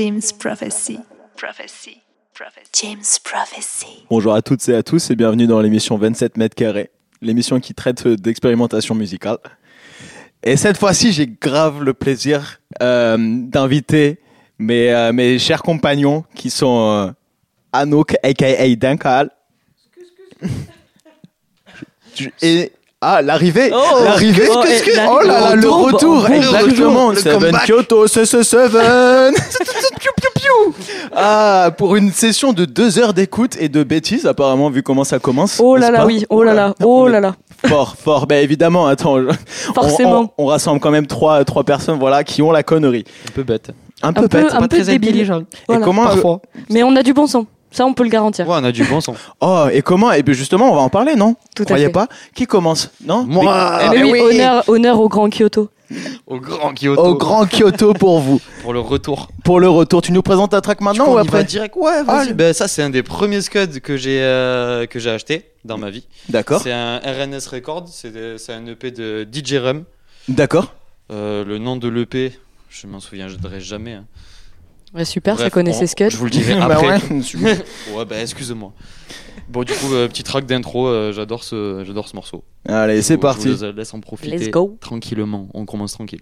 James Prophecy. Prophecy. Prophecy. James Prophecy. Bonjour à toutes et à tous et bienvenue dans l'émission 27 mètres carrés, l'émission qui traite d'expérimentation musicale. Et cette fois-ci, j'ai grave le plaisir euh, d'inviter mes, euh, mes chers compagnons qui sont euh, Anouk, aka Dankal. Et ah, l'arrivée, Oh, l'arrivée, oh, qu'est-ce que- oh là là, le retour, retour, bon, exactement, le Seven comeback. Kyoto, c'est ce Seven. Piou, piou, piou. Ah, pour une session de deux heures d'écoute et de bêtises, apparemment, vu comment ça commence. Oh là là, oui, oh là là, oh là là. Fort, fort. Ben évidemment, attends. on- Forcément. On, on rassemble quand même trois, trois personnes, voilà, qui ont la connerie. Un peu bête. Un peu Un peu, bête. un peu débile. intelligent. Voilà. Et comment Parfois. Mais on a du bon sang. Ça, on peut le garantir. Ouais, on a du bon son. Oh, et comment Et bien justement, on va en parler, non Tout à Croyez fait. pas Qui commence Non Moi. Mais- Mais Eh oui, oui. honneur, honneur au grand Kyoto. Au grand Kyoto. Au grand Kyoto pour vous. Pour le retour. Pour le retour, tu nous présentes ta track maintenant ou on y va après direct Ouais, Ah, vas-y. Ben, ça, c'est un des premiers scuds que j'ai euh, que j'ai acheté dans ma vie. D'accord. C'est un RNS Record. C'est un EP de DJ Rum. D'accord. Euh, le nom de l'EP, je m'en souviendrai jamais. hein. Ouais, super, ça Bref, connaît on- ses scuds. Je vous le dirai Bah après. ouais. ouais, bah excuse-moi. Bon, du coup, euh, petit track d'intro. euh, j'adore ce, j'adore ce morceau. Allez, c'est parti. Je vous laisse en profiter. Let's go. Tranquillement. On commence tranquille.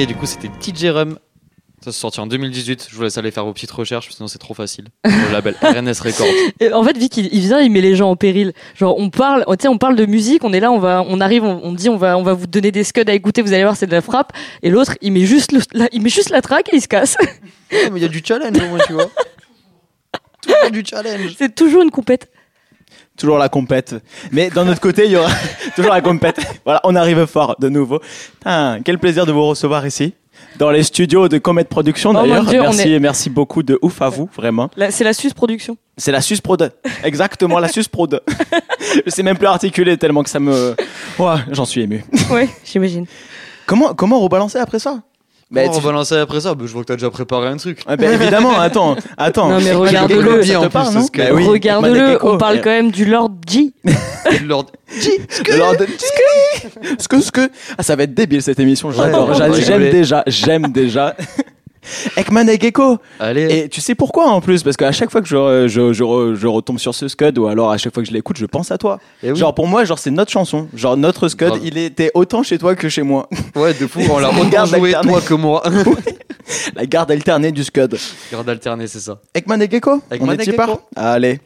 Ok, du coup, c'était DJ Rum. Ça se sorti en 2018. Je vous laisse aller faire vos petites recherches, sinon c'est trop facile. Le label RNS Records. Et en fait, Vic, il, il vient, il met les gens en péril. Genre, on parle, tu sais, on parle de musique, on est là, on va, on arrive, on, on dit, on va, on va vous donner des scuds à écouter, vous allez voir, c'est de la frappe. Et l'autre, il met juste le, la, il met juste la track et il se casse. Ouais, mais il y a du challenge au moins, tu vois. Toujours du challenge. c'est toujours une compète. Toujours la compète. Mais d'un autre côté, il y aura toujours la compète. Voilà, on arrive fort de nouveau. Putain, quel plaisir de vous recevoir ici. Dans les studios de Comet Production Oh d'ailleurs. On merci, merci beaucoup de ouf à vous, vraiment. C'est la Suisse Production. C'est la Sus Prod. Exactement, la Sus Prod. Je sais même plus articuler tellement que ça me. Ouais, j'en suis ému. Ouais, j'imagine. Comment, comment rebalancer après ça? Mais Ben, on tu- va lancer après ça? Bah, je vois que t'as déjà préparé un truc. Ah ben, évidemment, attends, attends. Non, mais regarde-le, oui, Regarde-le, Gecko. on parle quand même du Lord G. Lord. Le Lord Ce que, ce que. Ah, ça va être débile cette émission, j'adore. J'aime déjà, j'aime déjà. Ekman et Gecko. Allez. Et tu sais pourquoi en plus? Parce qu'à chaque fois que je, je, je, re- je retombe sur ce scud ou alors à chaque fois que je l'écoute, je pense à toi. Eh oui. Genre pour moi, genre c'est notre chanson. Genre notre scud, il était autant chez toi que chez moi. Ouais, de fou. On l'a autant garde joué toi que moi. La garde alternée du scud. Garde alternée, c'est ça. Ekman et Gecko? Ekman On et est Gecko. Allez.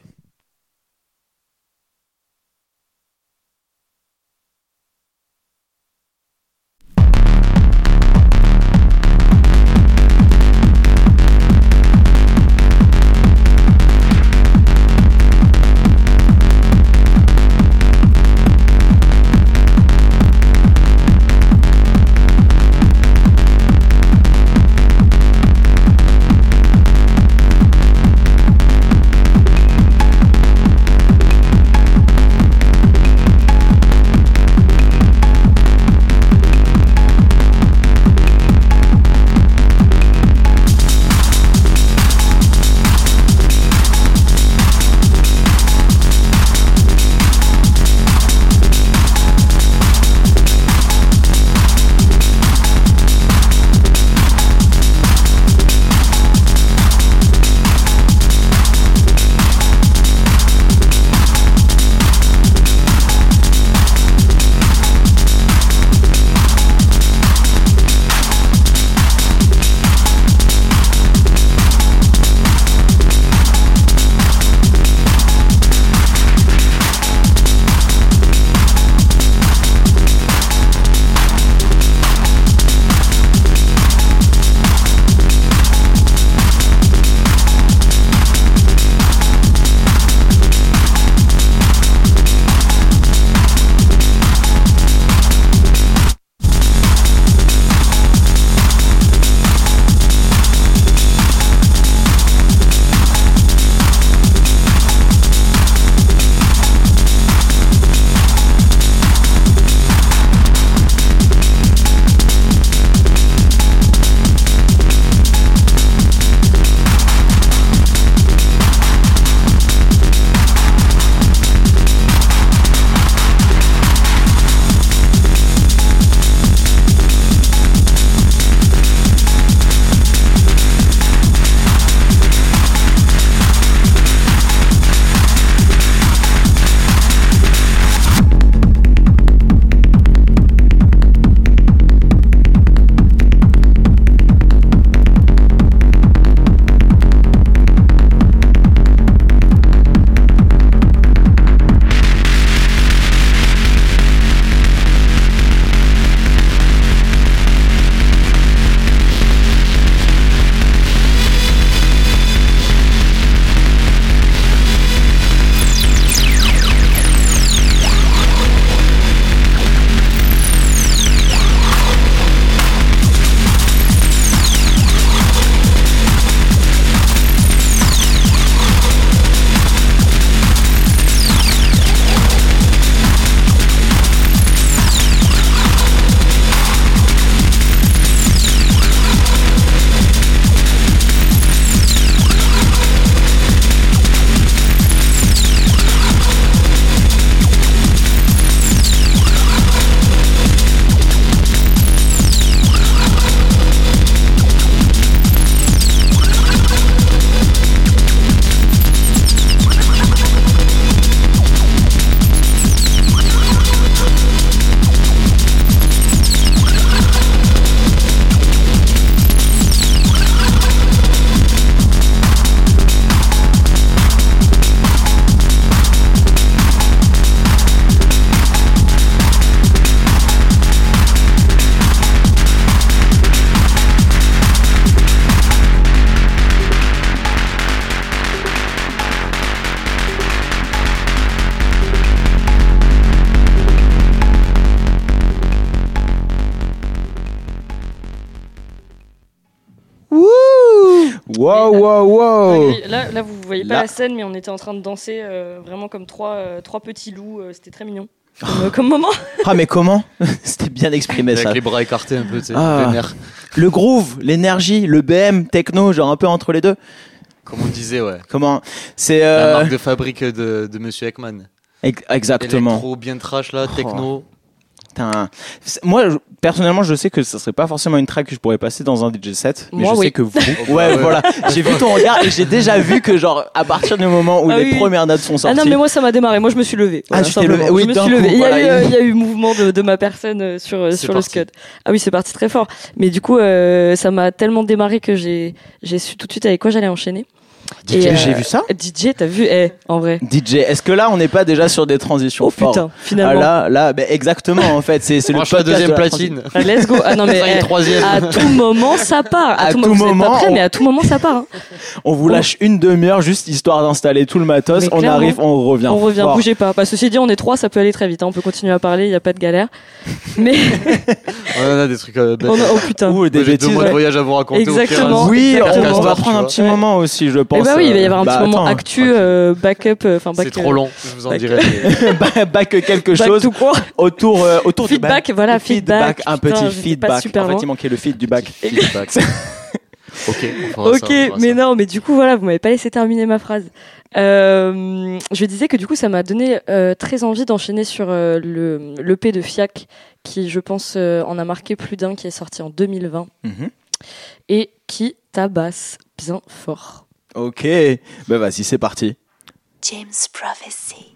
Voyez pas la scène, mais on était en train de danser euh, vraiment comme trois, euh, trois petits loups. euh, C'était très mignon. Comme, comme moment. Ah, mais comment C'était bien exprimé ça. Avec les bras écartés un peu, tu sais, Ah. vénère. Le groove, l'énergie, le BM, techno, genre un peu entre les deux. Comme on disait, ouais. Comment C'est. La euh, marque de fabrique de, de Monsieur Ekman. ex- Exactement. Électro bien trash là, techno. Moi, je- personnellement, je sais que ça serait pas forcément une track que je pourrais passer dans un DJ set, mais Moi, je oui. sais que vous. Ouais, voilà. J'ai vu ton regard et j'ai déjà vu que, genre, à partir du moment où Ah les oui. premières notes sont Ah sorties. non, mais moi ça m'a démarré. Moi je me suis levé. Ah, tu t'es levé. Oui, je me suis coup, levé. Il y, a voilà, eu, il- euh, il y a eu mouvement de, de ma personne euh, sur, euh, sur le scud. Ah oui, c'est parti très fort. Mais du coup, euh, ça m'a tellement démarré que j'ai j'ai su tout de suite avec quoi j'allais enchaîner. DJ, euh, j'ai vu ça. DJ, t'as vu Eh, en vrai. DJ, est-ce que là, on n'est pas déjà sur des transitions Oh fortes putain, Ah finalement. là, là, ben, exactement, en fait, c'est c'est le podcast deuxième de la platine. Ah, Let's go. Ah non mais Ça y est, eh, troisième. à tout moment ça part. À, À tout, tout mo- vous êtes moment, pas prêts, on- mais à tout moment ça part. hein. On vous lâche une demi-heure juste histoire d'installer tout le matos. Mais On clairement. arrive, on revient. on revient, fort. bougez pas. Bah, ceci dit, on est trois, ça peut aller très vite. hein. On peut continuer à parler, il y a pas de galère. Mais On a des trucs. euh, bêtes. on a- oh putain. Ou des Moi, J'ai deux bêtises. mois de ouais. voyage à vous raconter. au pire, Exactement. Oui, on, Exactement. va prendre un petit moment aussi, je pense. Eh bah oui, il va y avoir un Bah, petit moment attends, actu, euh, backup, euh, enfin back. C'est trop long, je vous en back- dirai. Back- quelque Back chose to quoi autour, euh, autour du Feedback, back. voilà, feedback, feedback. un Putain, petit feedback. super en fait, il manquait le feedback. Feedback. ok, on Ok, ça, on mais ça. non, mais du coup voilà, vous m'avez pas laissé terminer ma phrase. Euh, je disais que du coup ça m'a donné euh, très envie d'enchaîner sur euh, le l'EP de Fiac qui je pense euh, en a marqué plus d'un qui est sorti en 2020 Mhm. et qui tabasse bien fort. Ok, bah vas-y, c'est parti. James Prophecy.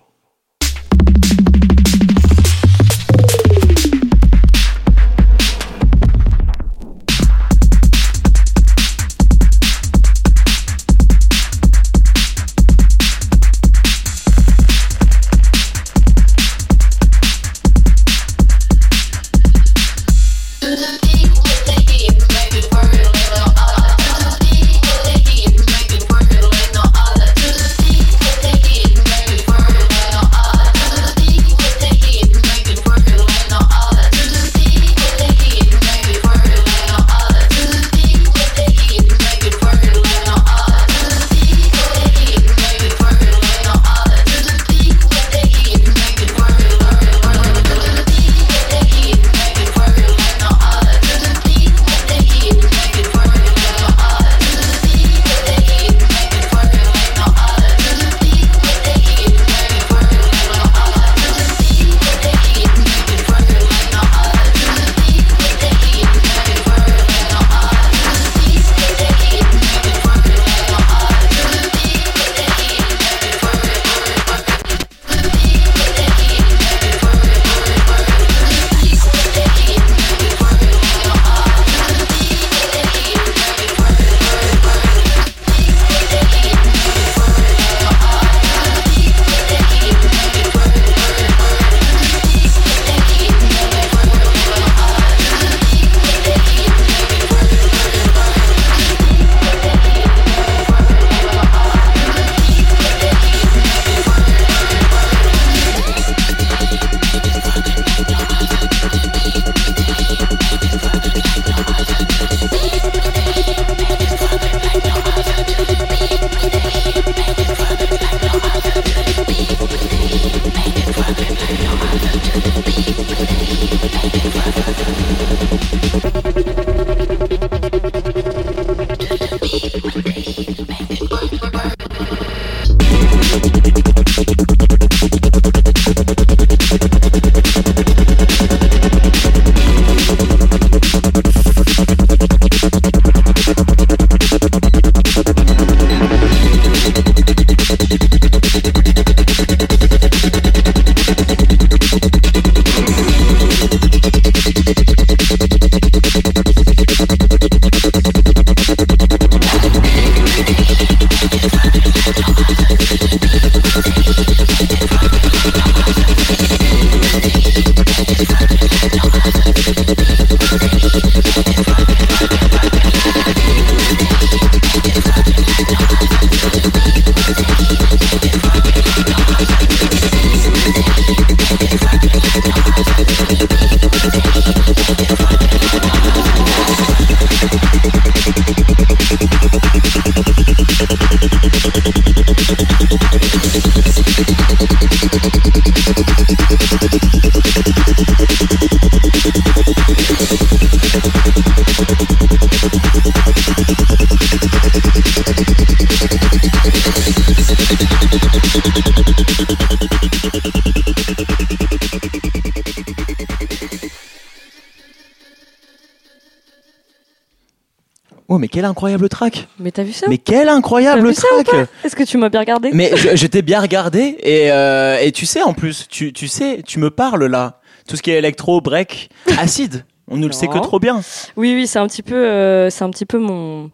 Incroyable track Mais t'as vu ça Mais quel incroyable track Est-ce que tu m'as bien regardé Mais t'ai bien regardé et, euh, et tu sais en plus, tu, tu sais, tu me parles là. Tout ce qui est électro, break, acide, on ne le sait que trop bien. Oui, oui, c'est un petit peu, euh, c'est un petit peu mon,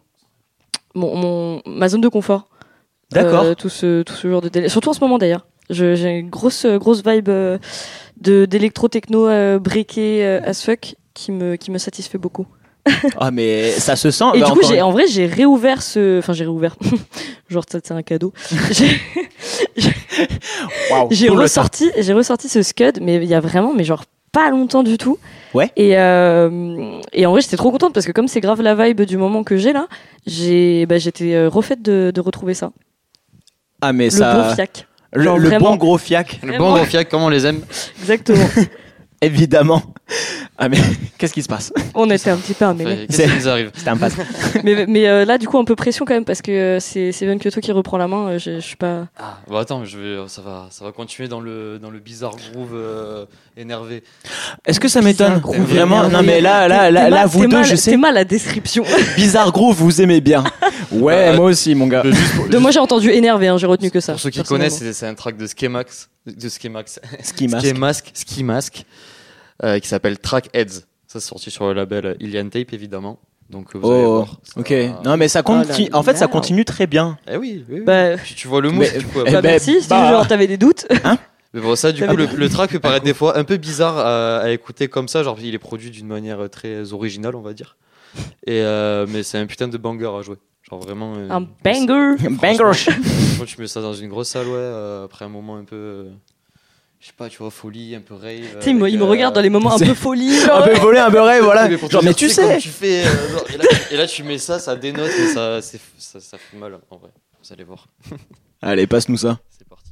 mon, mon- ma zone de confort. D'accord. Euh, tout ce, tout ce genre de délai. Surtout en ce moment d'ailleurs. J'ai une grosse, grosse vibe de d'électro techno euh, breaké as fuck qui me, qui me satisfait beaucoup. Ah mais ça se sent. Et bah, du coup, j'ai, en vrai, j'ai réouvert ce, enfin, j'ai réouvert. Genre, ça, c'est un cadeau. j'ai, j'ai ressorti, j'ai ressorti ce scud, mais il y a vraiment, mais genre pas longtemps du tout. Ouais. Et euh, et en vrai, j'étais trop contente parce que comme c'est grave la vibe du moment que j'ai là, j'ai, bah, j'étais euh, refaite de, de retrouver ça. Ah mais Le ça. bon fiac. le, Genre le vraiment. bon gros fiac, Le bon gros fiac, comment on les aime Exactement. évidemment. Ah mais qu'est-ce qui se passe? On était un petit peu. Enfin, Qu'est-ce qui nous arrive? C'était un passe. mais mais euh, là, du coup, un peu pression quand même parce que euh, c'est c'est Van Kyoto qui reprend la main. euh, Je, je suis pas. Ah, bon, attends, je vais, ça va, ça va continuer dans le, dans le bizarre groove euh, énervé. Est-ce que ça m'étonne? Vraiment énervé. Non mais là, là, là, là, mal- vous deux, mal- je sais. T'es mal la description. Bizarre groove, vous aimez bien. Ouais, Bah, moi aussi, mon gars. Pour, De moi, j'ai entendu énervé. Hein, j'ai retenu que ça. pour ceux qui connaissent, c'est, c'est un track de Skemax, de Skemax, Ski mask. Ski Mask, Ski Mask, euh, qui s'appelle Track Heads. Ça, c'est sorti sur le label Ilian Tape, évidemment. Donc, vous allez Oh, voir. ça ok. va- Non mais ça continue. là en fait, ça continue très bien. Eh oui, oui, oui. Bah, Tu, tu vois le move, Mais- du coup. eh bah, ben, merci. Si bah. genre t'avais des doutes. Mais bon, ça, du coup, le, le track peut paraître des fois un peu bizarre à, à écouter comme ça. Genre, il est produit d'une manière très originale, on va dire. Et euh, mais c'est un putain de banger à jouer. Genre vraiment. euh, Un banger. Banger. Franchement, tu mets ça dans une grosse salle, ouais, euh, après un moment un peu. Euh, je sais pas, tu vois, folie, un peu rave. Tu sais, il me, il me regarde dans les moments un peu folie. Un peu volé, un peu rêve, voilà. Mais Genre, mais tu sais, tu fais. euh, genre, et, là, et là, tu mets ça, ça dénote et ça, ça, ça fait mal en vrai. Vous allez voir. Allez, passe-nous ça. C'est parti.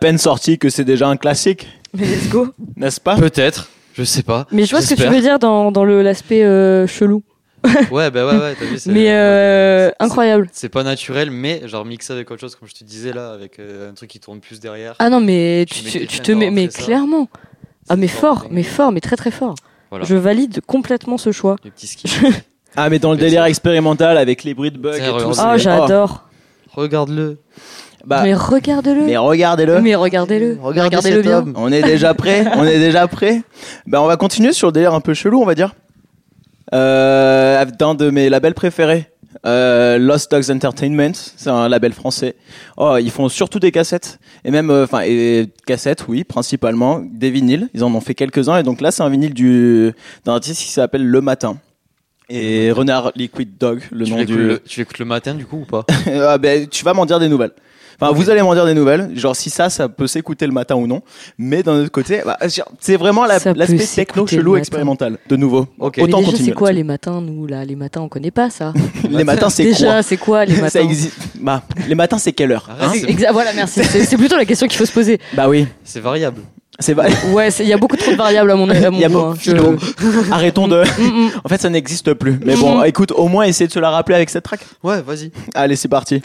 Peine sorti que c'est déjà un classique, Mais let's go. n'est-ce pas? Peut-être, je sais pas. Mais je vois ce que tu veux dire dans, dans le- l'aspect euh, chelou. Ouais, bah ouais, ouais, t'as vu. c'est- Mais euh, incroyable. C'est pas naturel, mais genre mixé avec autre chose, comme je te disais là, avec euh, un truc qui tourne plus derrière. Ah non, mais Tu tu, te mets, mais ça. clairement. Ah, mais fort, fort, mais fort, mais très très fort. Voilà. Je valide complètement ce choix. Les petits skis. Ah, mais dans le délire expérimental avec les bruits de bugs et tout. c'est- Oh, j'adore. Regarde-le. Bah, mais regardez-le. mais regardez-le. Mais regardez-le. Regardez Regardez-le cet bien. homme. On est déjà prêt On est déjà prêt Ben on va continuer sur le délire un peu chelou, on va dire. Euh, d'un de mes labels préférés, euh, Lost Dogs Entertainment, c'est un label français. Oh, ils font surtout des cassettes et même, euh, enfin, et cassettes, oui, principalement des vinyles. Ils en ont fait quelques-uns et donc là, c'est un vinyle du d'un artiste qui s'appelle Le Matin. Et Renard Liquid Dog, le tu nom du. le, tu l'écoutes le matin du coup ou pas? Ah ben, tu vas m'en dire des nouvelles. Enfin, vous allez m'en dire des nouvelles. Genre, si ça, ça peut s'écouter le matin ou non. Mais d'un autre côté, bah, c'est vraiment la- Ça l'aspect s'écouter techno chelou expérimental. De nouveau. Ok. Mais Autant déjà, continuer. c'est quoi les matins, nous, là? Les matins, on connaît pas ça. Les matins, c'est Déjà, quoi? c'est quoi les Ça matins? existe. Bah, les matins, c'est quelle heure? Hein Voilà, merci. C'est plutôt la question qu'il faut se poser. Bah oui. C'est variable. C'est. Ouais, il y a beaucoup trop de variables à mon, à mon Il y a goût, beaucoup- hein. Je- Philo. Arrêtons de. Mm, mm. En fait, ça n'existe plus. Mais bon, écoute, au moins, essaye de se la rappeler avec cette track. Ouais, vas-y. Allez, c'est parti.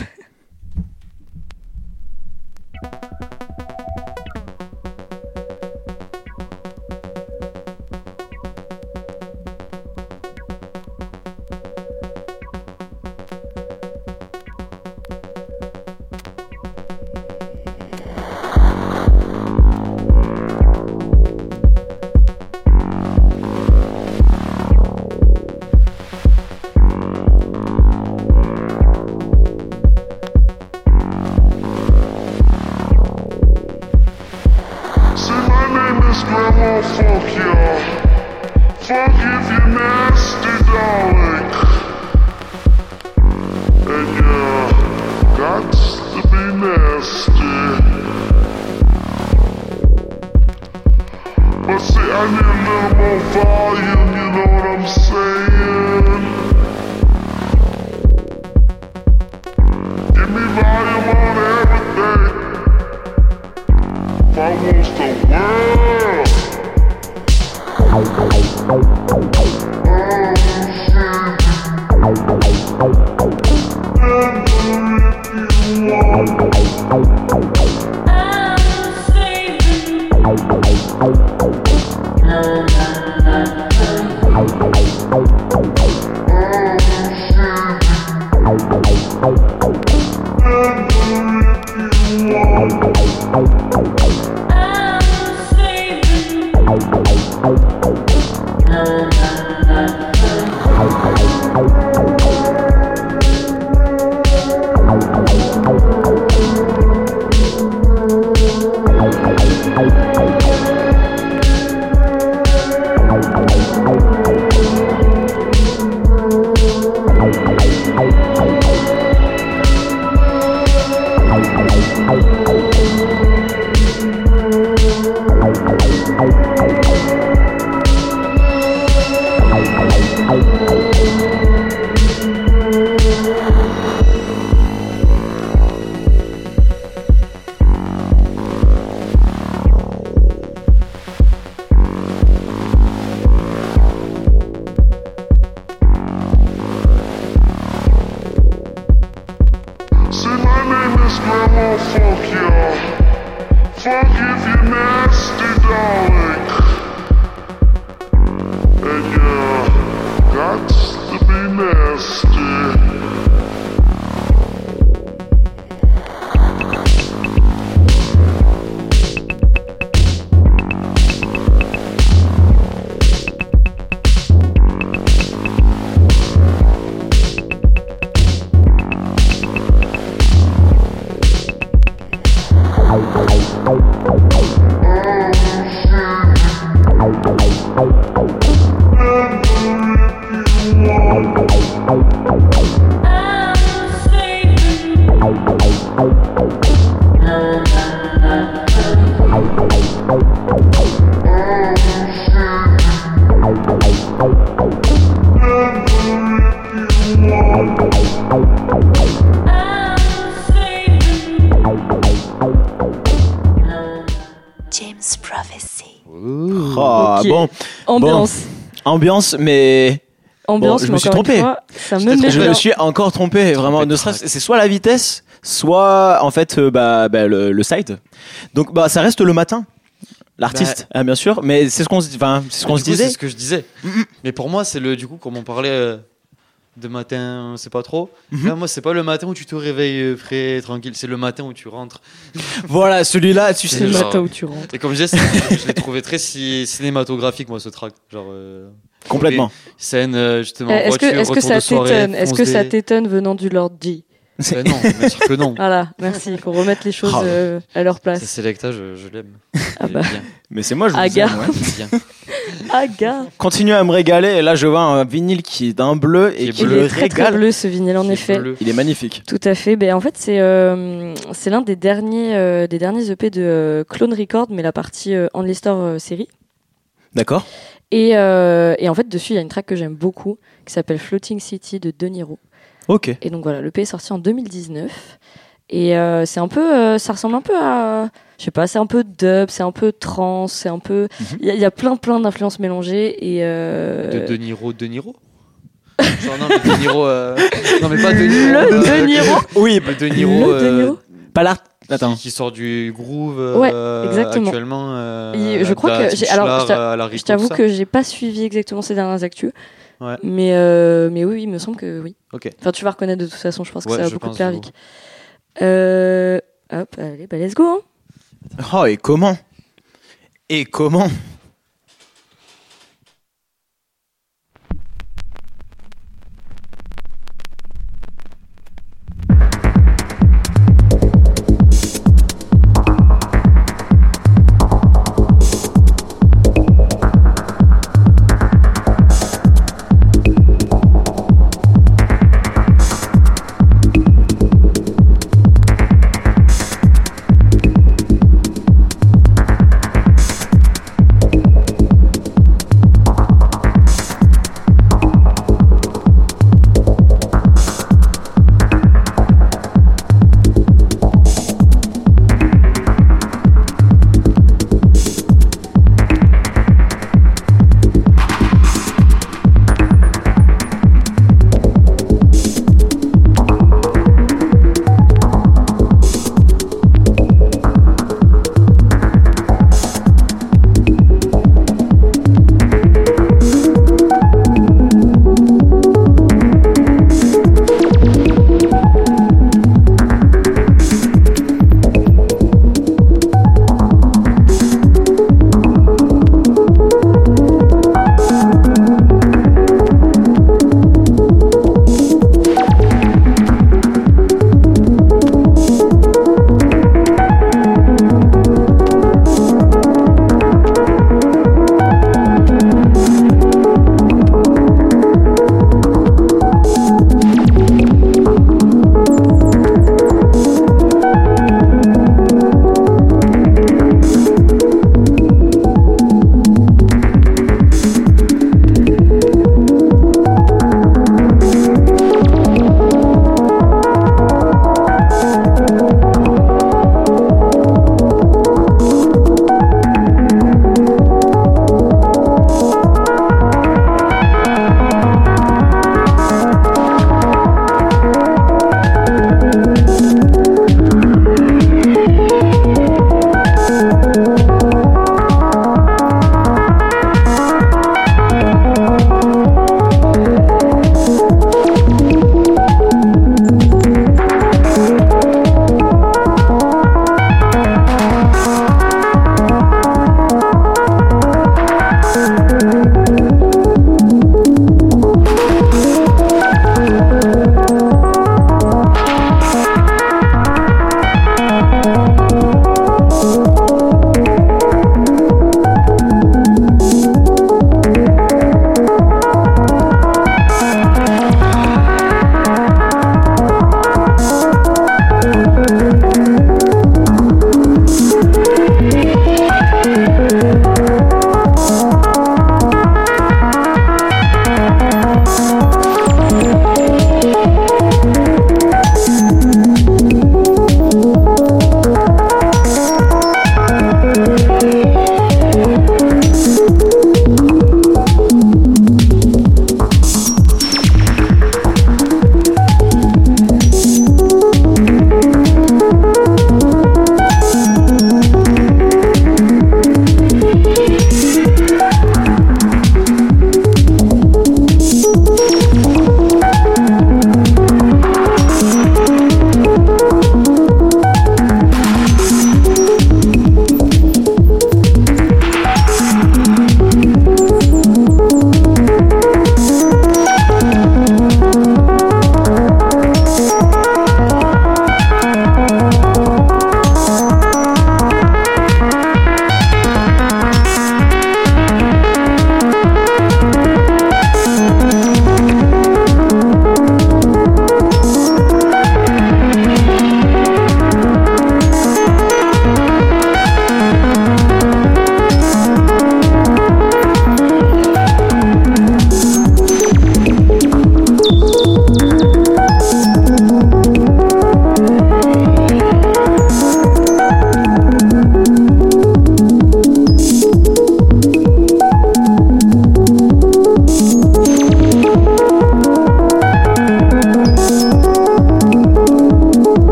Ambiance, mais Ambiance, Bon, je mais me suis trompé. fois, ça Je me je suis encore trompé. Vraiment, ne serait-ce- c'est soit la vitesse, soit en fait euh, bah, bah, le, le side. Donc bah ça reste le matin. L'artiste, ah, bien sûr, mais c'est ce qu'on se, enfin, c'est ce qu'on Du se coup, disait. C'est ce que je disais. Mais pour moi, c'est le du coup, comme on parlait euh, de matin, on sait pas trop. Mhm. Là, moi, c'est pas le matin où tu te réveilles euh, frais, tranquille. C'est le matin où tu rentres. Voilà, celui-là, tu C'est sais. le genre- matin où tu rentres. Et comme je disais, c'est- je l'ai trouvé très ci- cinématographique, moi, ce track. Genre, euh, Complètement. scène, euh, justement, Eh, Est-ce que, est-ce ça t'étonne Est-ce que ça t'étonne venant du Lord G Euh, Non, bien sûr que non. Voilà, merci. Qu'on remette les choses Oh. euh, à leur place. Selecta, je, je l'aime. Ah bah. Mais c'est moi, je vous Aga. aime, ouais. bien. Ah, gars Continue à me régaler. Et là, je vois un vinyle qui est d'un bleu et Qui est qui Il le est très très bleu ce vinyle en effet. bleu. Il est magnifique. Tout à fait. Ben, en fait, c'est euh, c'est l'un des derniers euh, des derniers EP de euh, Clone Record, mais la partie euh, Only Star euh, série. D'accord. Et, euh, et en fait, dessus, il y a une track que j'aime beaucoup qui s'appelle Floating City de De Niro. Ok. Et donc voilà, l'EP est sorti en 2019. Et euh, c'est un peu, euh, ça ressemble un peu à, je sais pas, c'est un peu dub, c'est un peu trance, c'est un peu, Mhm. il y, a- il y a plein plein d'influences mélangées et euh, De De Niro, De Niro Genre, non, mais De Niro. euh, Non, mais pas De Niro. le euh, De Niro, Oui, Le De Niro. le De euh, Niro. pas l'art. Attends. Qui, qui sort du groove Ouais, euh, exactement. actuellement. euh, Il- je de crois la que j'ai- alors, je Je t'avoue que j'ai pas suivi exactement ces dernières actus, Ouais. mais euh, mais oui, il me semble que oui. Enfin, tu vas reconnaître de toute façon, je pense que Ouais, ça va je beaucoup te pense, plaire, je Vic. Euh, hop, allez, bah let's go. hein. Oh, et comment? Et comment?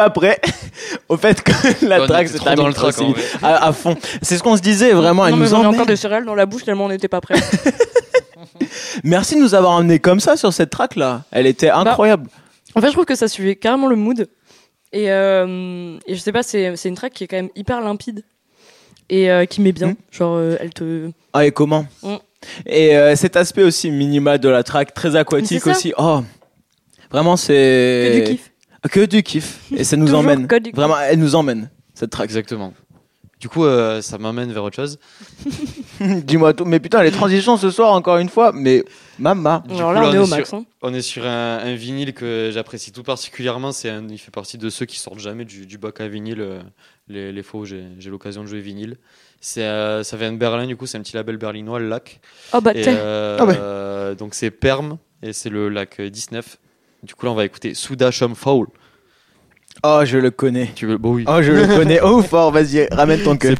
Pas prêt au fait que la On track se trop termine dans le track, aussi à, à fond. C'est ce qu'on se disait vraiment. Elle non, mais nous j'en ai emmène. encore des céréales dans la bouche tellement on n'était pas prêts. Merci de nous avoir emmenés comme ça sur cette track là. Elle était Bah, incroyable. En fait, je trouve que ça suivait carrément le mood. Et, euh, et je sais pas, c'est c'est une track qui est quand même hyper limpide et euh, qui met bien. Mm. Genre, euh, elle te. Ah et comment Mm. Et euh, cet aspect aussi minimal de la track, très aquatique aussi. Oh, vraiment c'est Que du kiff. Que du kiff. Et ça nous emmène. que du kiff. Vraiment, elle nous emmène cette track. Exactement. Du coup, euh, ça m'amène vers autre chose. Dis-moi tout. Mais putain, les transitions ce soir encore une fois. Mais mama. Du Alors coup, là, on est au sur- max. hein. On est sur un, un vinyle que j'apprécie tout particulièrement. C'est un- il fait partie de ceux qui sortent jamais du, du bac à vinyle. euh, les, les fois où j'ai j'ai l'occasion de jouer vinyle. C'est, euh, ça vient de Berlin, du coup, c'est un petit label berlinois, le lac. Oh bah, Et, euh, Ah ouais. euh, donc c'est Perm et c'est le lac 19. Du coup, là, on va écouter Souda Shom Foul. Oh, je le connais. Tu veux Bon, oui. Oh, je le connais. Oh, fort. Vas-y, ramène ton queue.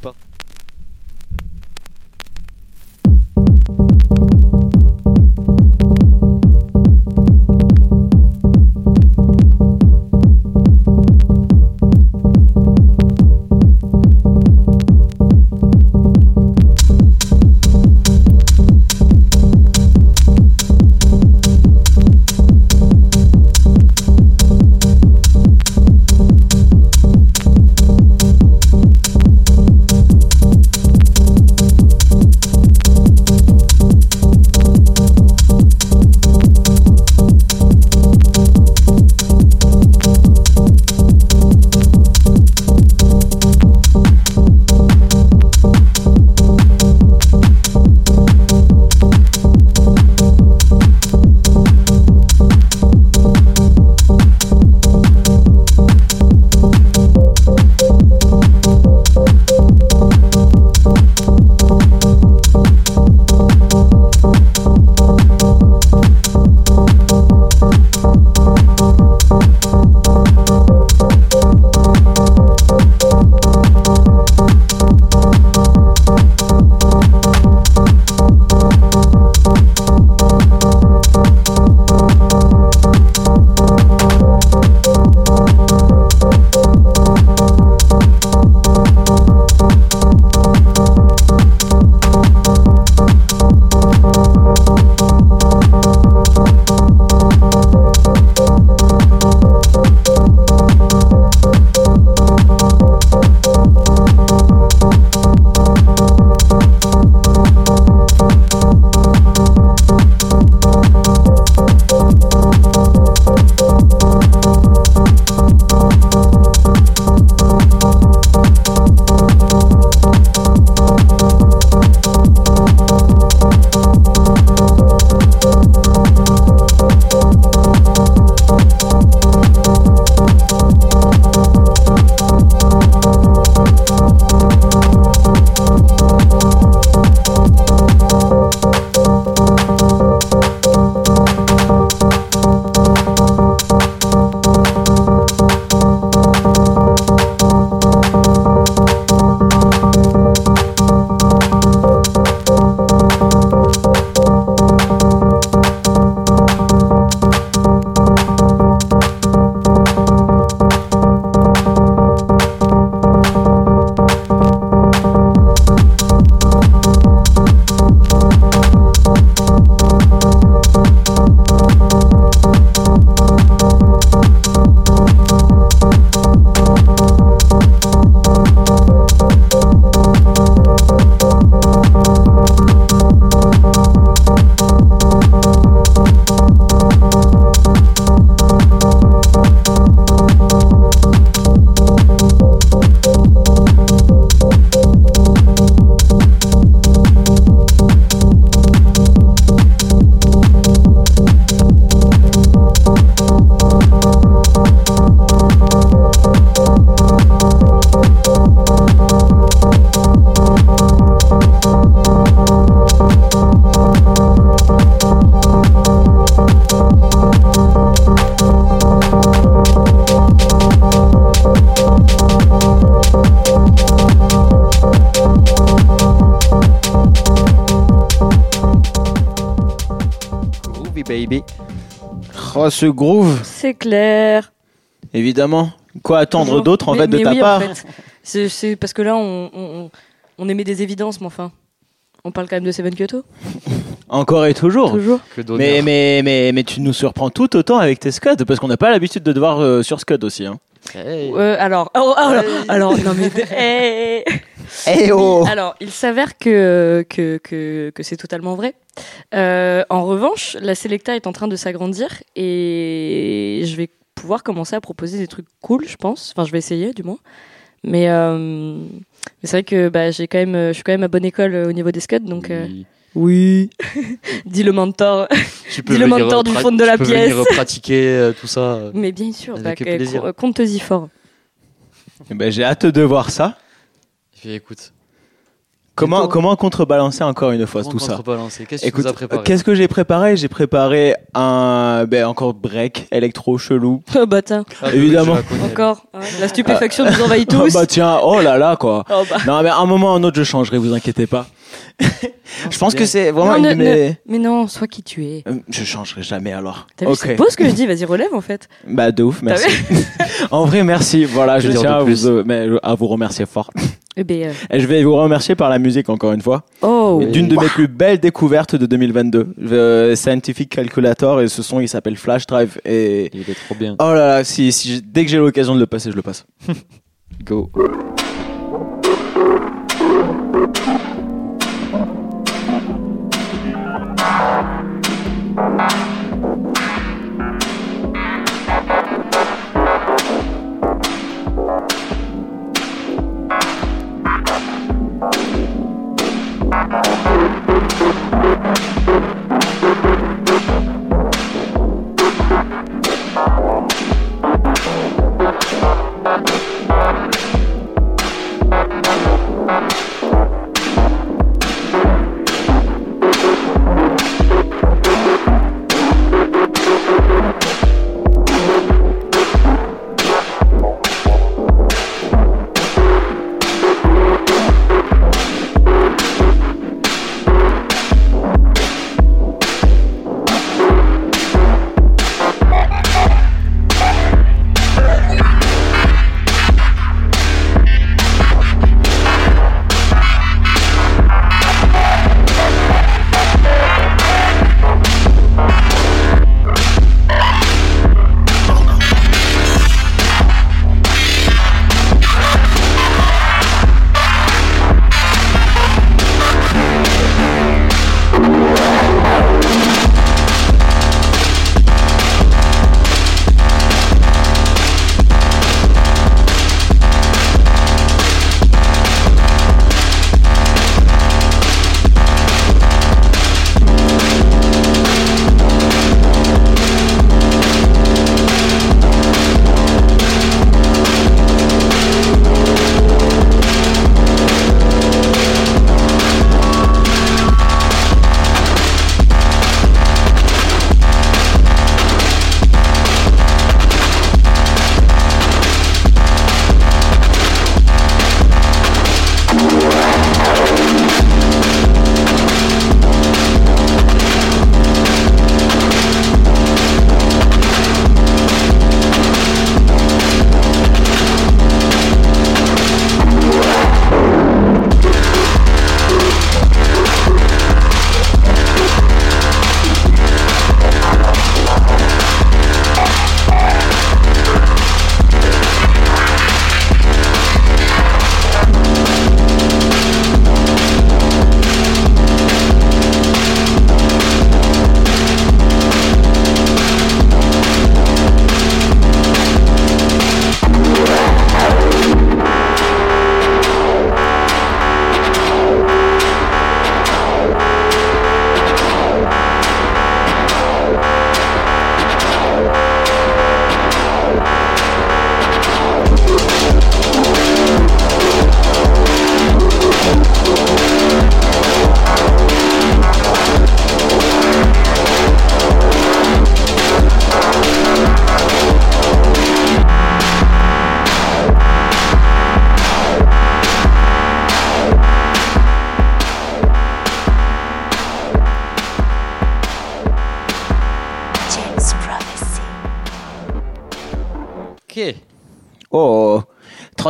Oh, ce groove. C'est clair. Évidemment. Quoi attendre d'autre en Mais- fait de mais ta oui, en part fait. C'est- parce que là, on, on, on émet des évidences, mais enfin. On parle quand même de Seven Kyoto, Encore et toujours. toujours. Mais, mais, mais, mais tu nous surprends tout autant avec tes scuds parce qu'on n'a pas l'habitude de te voir euh, sur scud aussi. Hein. Hey. Euh, alors, oh, alors, alors, non mais, oh alors, il s'avère que que que, que c'est totalement vrai. Euh, en revanche, la Selecta est en train de s'agrandir et je vais pouvoir commencer à proposer des trucs cool, je pense. Enfin, je vais essayer, du moins. Mais, euh, mais c'est vrai que bah, j'ai quand même, je suis quand même à bonne école au niveau des scuds, donc. Oui. Oui. Dit le mentor. tu dis le mentor du fond de la tu peux pièce. venir pratiquer euh, tout ça. euh. Mais bien sûr, Avec bah, que- plaisir. co- compte-y fort. Eh ben, J'ai hâte de voir ça. Fait, écoute. Comment, contrebalancer encore une fois comment tout ça contrebalancer? Qu'est-ce que tu Écoute, nous as préparé? qu'est-ce que j'ai préparé? J'ai préparé un ben, encore break électro chelou. Oh bah tiens, Ah, évidemment. je la connais, elle. encore. hein, la stupéfaction nous envahit Oh tous. bah tiens, oh là là quoi. Oh bah. Non mais à un moment ou un autre je changerai, vous inquiétez pas. Je pense que c'est vraiment Non, une ne- de mes... Mais non, sois qui tu es. Euh, Je changerai jamais alors. T'as vu, Ok. c'est beau ce que je dis, vas-y, relève en fait. Bah de ouf, merci. en vrai merci. Voilà, je tiens à vous, euh, mais, à vous remercier fort. Eh ben, euh, Et je vais vous remercier par la musique encore une fois. Oh, D'une de mes plus belles découvertes de 2022. Euh, Scientific Calculator et ce son il s'appelle Flash Drive et Il est trop bien. oh là là si, dès que j'ai l'occasion de le passer je le passe. Go.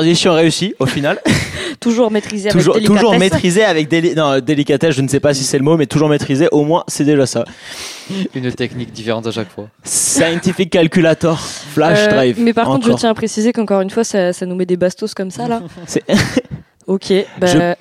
Transition réussie au final. Toujours maîtrisé toujours, avec toujours délicatesse. maîtrisé avec déli non, délicatesse, je ne sais pas si c'est le mot, mais toujours maîtrisé. Au moins, c'est déjà ça. Une technique différente à chaque fois. Scientific Calculator, Flash Euh, Drive. mais par contre, je tiens à préciser qu'encore une fois, ça, ça nous met des bastos comme ça, là. Ok, bah, Je-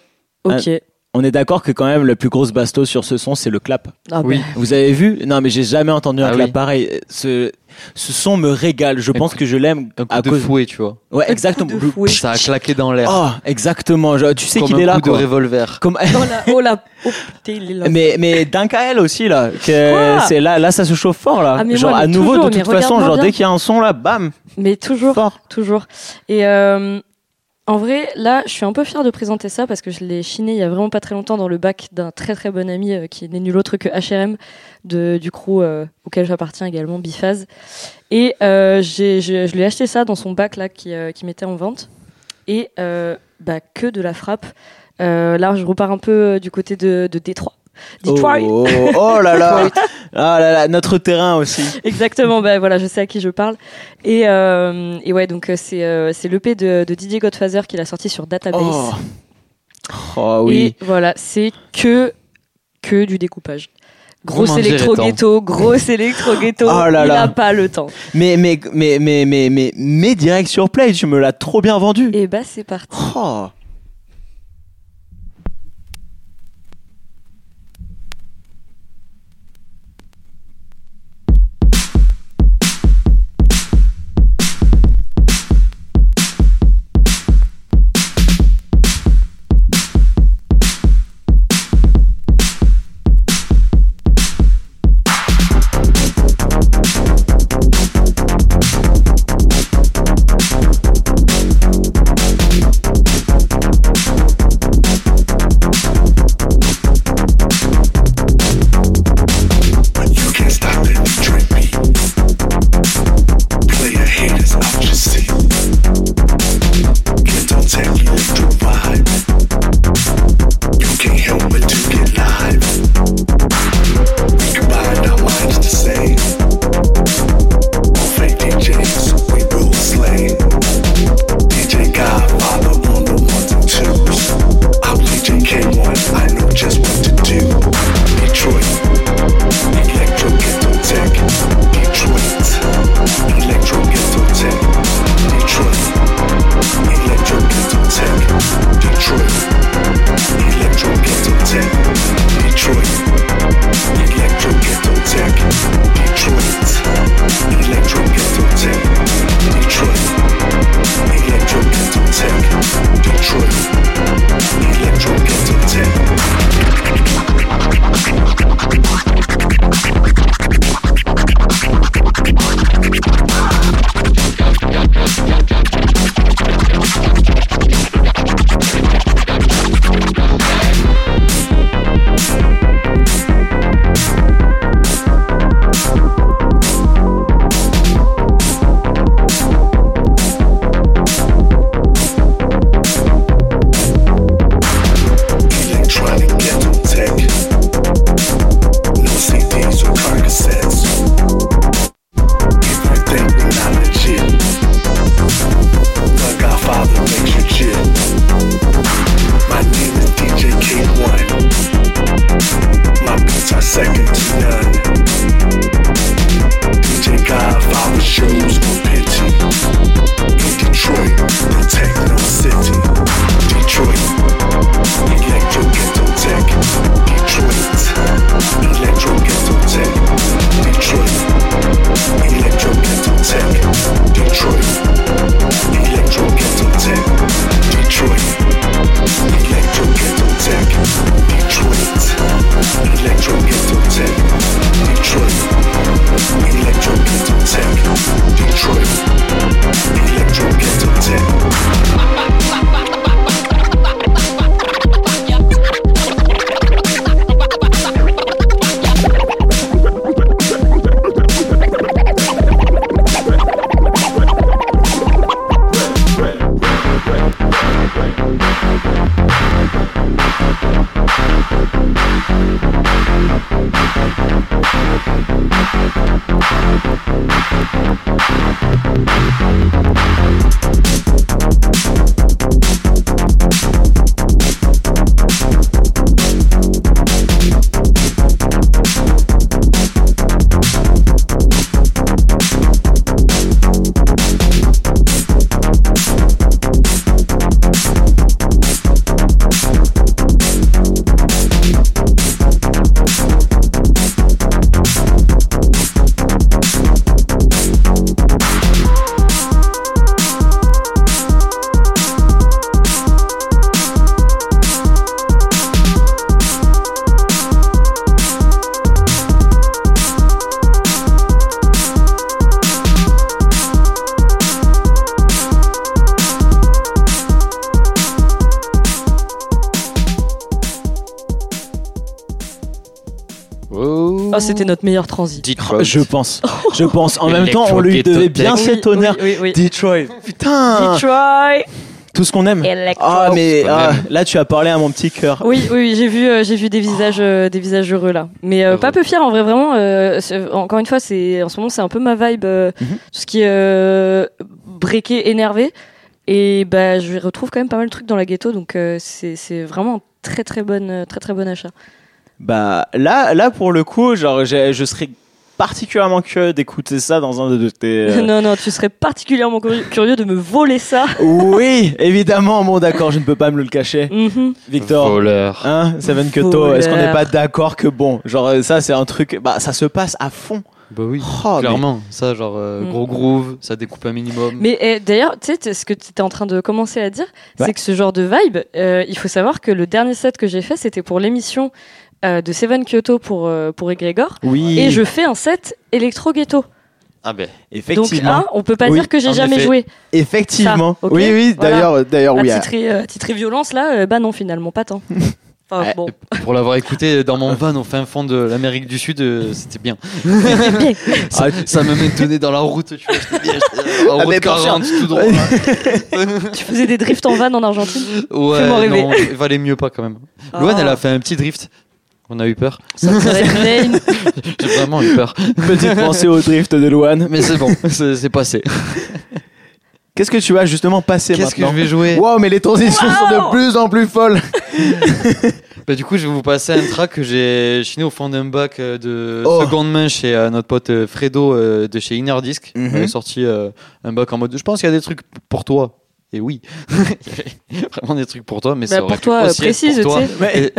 ok. On est d'accord que quand même la plus grosse bastos sur ce son, c'est le clap. Ah, Oui. bah, Vous avez vu? Non, mais j'ai jamais entendu un Ah clap oui. pareil. Ce, ce son me régale. Je pense coup- que je l'aime à de cause. fouet, tu vois. Ouais, Un exactement. coup de fouet. Ça a claqué dans l'air. Oh, exactement. Je- tu sais comme qu'il un est là. coup de quoi. revolver. Comme... Oh là, oh là, oh putain, il est là. mais mais Dunkael aussi là. Que Quoi c'est là là ça se chauffe fort là. Ah, mais genre moi, à nouveau toujours, de mais toute façon regarde-moi genre bien. dès qu'il y a un son là, bam, Mais toujours, fort. toujours. Et euh, en vrai, là, je suis un peu fière de présenter ça parce que je l'ai chiné il y a vraiment pas très longtemps dans le bac d'un très très bon ami euh, qui n'est nul autre que HRM de, du crew euh, auquel j'appartiens également, Biphase. Et euh, j'ai- je, lui ai acheté ça dans son bac là qui, qui mettait en vente. Et bah, que de la frappe. Là, je repars un peu du côté de, de Détroit. Detroit. Oh, oh, oh là là. ah là là, notre terrain aussi. Exactement, bah voilà, je sais à qui je parle. Et, euh, et ouais, donc euh, c'est euh, c'est l'EP de, de Didier Godfather qu'il a sorti sur Database. Oh. Oh oui. Et voilà, c'est que que du découpage. Grosse électro ghetto, grosse électro ghetto. Oh là il là. a pas le temps. Mais mais mais mais mais mais mais direct sur play, tu me l'as trop bien vendu. Et bah c'est parti. Oh. C'était notre meilleur transit. Detroit. Je pense. Je pense. En même temps, on lui devait bien cet honneur. Oui, oui, oui. Detroit. Putain. Detroit. Tout ce qu'on aime. Electro. Ah, mais ah, aime. là, tu as parlé à mon petit cœur. Oui, oui, j'ai vu, euh, j'ai vu des visages, euh, des visages heureux là. Mais euh, pas peu fier en vrai, vraiment. euh, c'est- encore une fois, c'est en ce moment, c'est un peu ma vibe, euh, Mhm. tout ce qui est euh, breaké, énervé. Et bah, je retrouve quand même pas mal de trucs dans la ghetto, donc euh, c'est c'est vraiment un très très bonne, très très bon achat. Bah, là, là, pour le coup, genre, je serais particulièrement curieux d'écouter ça dans un de tes. euh, non, non, tu serais particulièrement curieux- de me voler ça. Oui, évidemment. Bon, d'accord, je ne peux pas me le cacher. Mhm. Victor. Voleur. Hein, Seven Kyoto, est-ce qu'on n'est pas d'accord que bon, genre ça c'est un truc, bah ça se passe à fond. Bah oui. Oh, mais- Clairement, ça, genre, euh, Mm. gros groove, ça découpe un minimum. Mais eh, d'ailleurs, tu sais, ce que tu étais en train de commencer à dire, Ouais. c'est que ce genre de vibe, euh, il faut savoir que le dernier set que j'ai fait, c'était pour l'émission euh, de Seven Kyoto pour, euh, pour Egrégor. Oui, Et je fais un set électro ghetto. Ah ben, Donc, effectivement, hein, on peut pas Oui, dire que j'ai jamais effet. joué. effectivement. Ça, oui, oui. voilà. D'ailleurs, d'ailleurs, À oui. ah, titrer, euh, titrer violence, là, euh, bah non, finalement, pas tant. Enfin, bon, pour l'avoir écouté dans mon van au fin fond de l'Amérique du Sud, euh, c'était bien. bien. Ça, Ah, ça me maintenait dans la route, tu vois, bien. En Ah, route mais pour 40, tout droit. Tu faisais des drifts en van en Argentine? Ouais, non, il valait mieux pas quand même. Loane, Ah. elle a fait un petit drift. On a eu peur. Ça. J'ai vraiment eu peur. Petite pensée au drift de Luan. Mais c'est bon, c'est c'est passé. Qu'est-ce que tu vas justement passer Qu'est-ce que je vais jouer Waouh, mais les transitions sont de plus en plus folles. Bah, Du coup, je vais vous passer un track que j'ai chiné au fond d'un bac euh, de Oh. seconde main chez euh, notre pote euh, Fredo euh, de chez Inner Disc. Mhm. Il avait sorti euh, un bac en mode Je pense qu'il y a des trucs pour toi. Et oui, il y avait vraiment des trucs pour toi, mais Bah, ça pour toi, précise, pour toi. tu sais.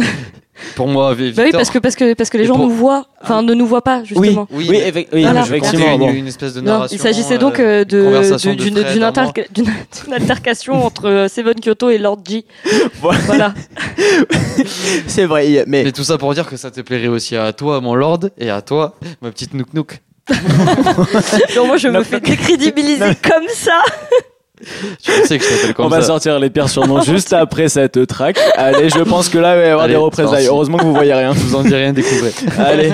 Pour moi, Vi- Bah oui, Victor. parce que, parce que, parce que les Et gens pour- nous voient, enfin, ne nous voient pas, Oui, justement. oui, Oui, effe- oui, Voilà. effectivement. une, espèce de Non, il s'agissait euh, donc euh, de d'une d'une altercation entre euh, Seven Kyoto et Lord G. Voilà. C'est vrai, mais Mais tout ça pour dire que ça te plairait aussi à toi, mon lord, et à toi, ma petite Nook Nook. Donc moi je Non, me fais décrédibiliser comme ça. Tu sais que je t'appelle comme on va sortir les pires surnoms juste après cette track. Allez, je pense que là, il va y avoir Allez, des représailles. Heureusement que vous voyez rien. Je vous en dis rien, découvrez. Allez.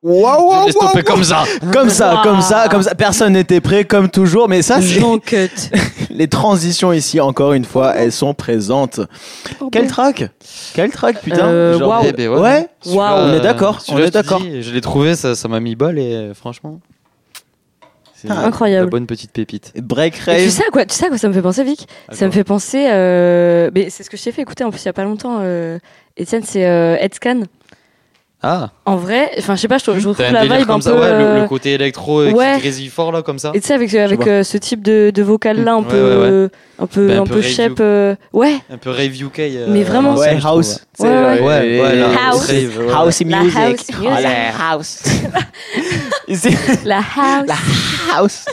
Waouh, Je l'ai stoppé comme ça. Comme ça, comme ça, comme ça. Personne n'était prêt, comme toujours. Mais ça, c'est les transitions ici, encore une fois, elles sont présentes. Quel track Quel track, putain? Euh, waouh. Eh ben ouais. On est d'accord, on est d'accord. Je l'ai trouvé, ça ça m'a mis balle et euh, franchement. C'est Ah, la incroyable. bonne petite pépite. Break Et tu Rave. sais à quoi, tu sais à quoi ça me fait penser, Vic? À Ça me fait penser. Euh... Mais c'est ce que je t'ai fait écouter en plus il y a pas longtemps. Euh... Etienne, c'est euh, Headscan. Ah, En vrai, enfin je sais pas, je, je retrouve un la vibe un peu. ouais, le, euh, le côté électro euh, ouais. qui grésille fort là comme ça. Et tu sais avec avec euh, ce type de, de vocal là un Ouais, peu ouais, ouais. euh, un peu Ben, un un peu peu rave chep UK. euh, ouais Un peu rave UK. euh, Mais vraiment. Ouais, house. Ouais, Ouais, House. rave, ouais. House La music. house music. Oh, la house. C'est la house la house.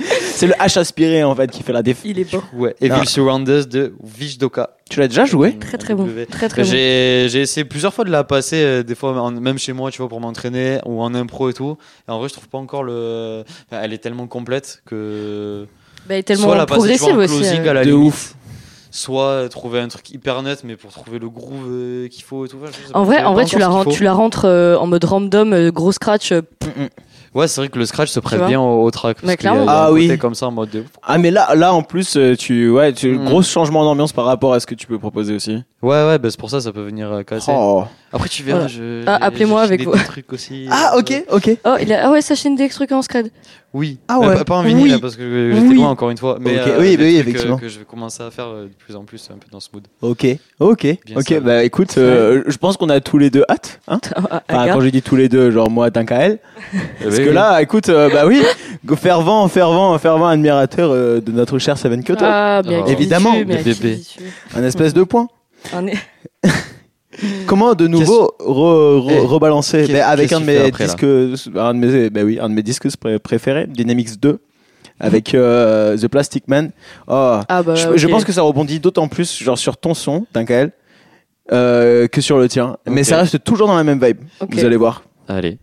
C'est le H aspiré en fait qui fait la déf. il est bon Ouais. Evil Surrounders de Vishdoka. Tu l'as déjà joué très très bon très très bon J'ai j'ai essayé plusieurs fois de la passer, euh, des fois en- même chez moi, tu vois, pour m'entraîner ou en impro et tout. Et en vrai, je trouve pas encore le. enfin, elle est tellement complète que. bah, il est tellement soit la passer vois, progressive en aussi euh. à la De limite, ouf. Soit trouver un truc hyper net, mais pour trouver le groove euh, qu'il faut et tout. En vrai en vrai tu la rentres faut. tu la rentres euh, en mode random euh, gros scratch euh, Ouais, c'est vrai que le scratch se prête bien au, au track. parce Mais qu'il y a- il y a clairement. un Ah côté oui. comme ça en mode de. Ah mais là, là en plus, euh, tu, ouais, tu, Mm. gros changement d'ambiance par rapport à ce que tu peux proposer aussi. Ouais, ouais, bah, c'est pour ça, ça peut venir euh, casser. Oh. Après, tu verras, Voilà. je. Ah, appelez-moi avec des vos- trucs aussi. Ah euh, ok, ok. oh il a ah ouais Sachin des trucs en scred Oui. Ah Mais ouais. pas, pas en vinyle, Oui. là, parce que j'étais Oui. loin encore une fois. Mais Ok, euh, oui, des bah oui, effectivement. euh, que je vais commencer à faire euh, de plus en plus, un peu dans ce mood. Ok, ok, Bien ok. ça. Bah écoute, euh, je pense qu'on a tous les deux hâte. Hein Ah, Enfin, Agathe. quand j'ai dit tous les deux, genre moi, d'un. Parce oui, que là, écoute, euh, bah oui, fervent, fervent, fervent admirateur euh, de notre cher Seven Kyoto. ah à qui Évidemment, Un espèce de point. Comment de nouveau re- re- Eh, rebalancer bah, avec qu'est-ce un de mes après, disques, un de mes, bah oui, un de mes disques pré- préférés, Dynamics 2, avec euh, The Plastic Man. Oh, ah bah je, pense que ça rebondit d'autant plus genre sur ton son, Dunkel, euh, que sur le tien. Mais ça reste toujours dans la même vibe. Vous allez voir. Allez.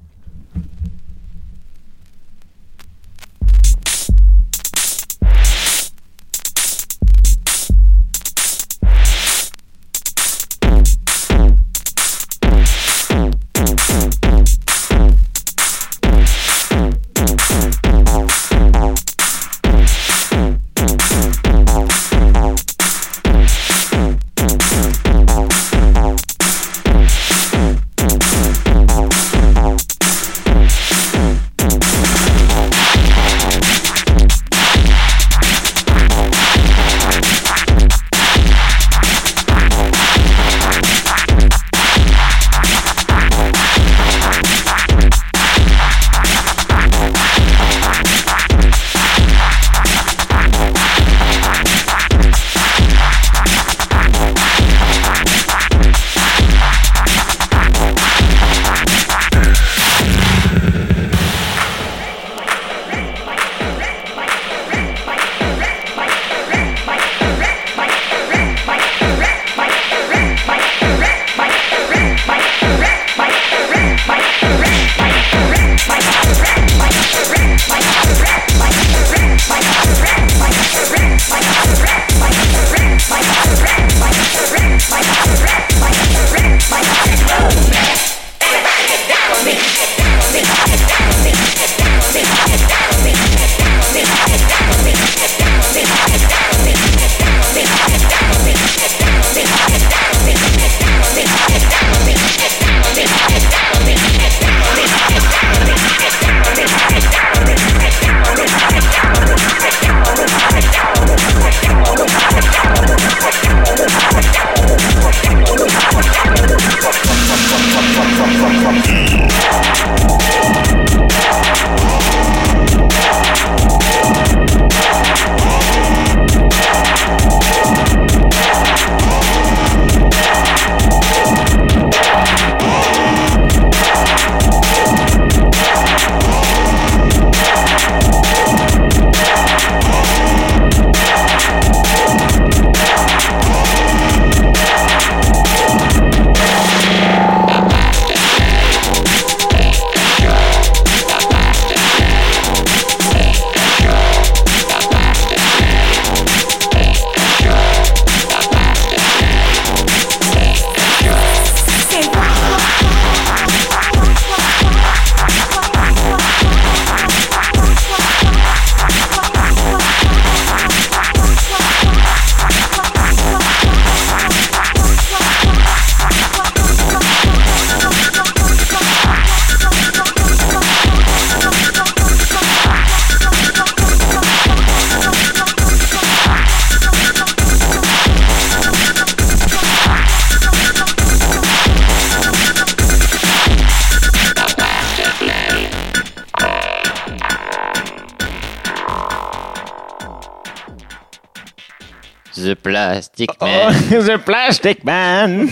The Plastic Man.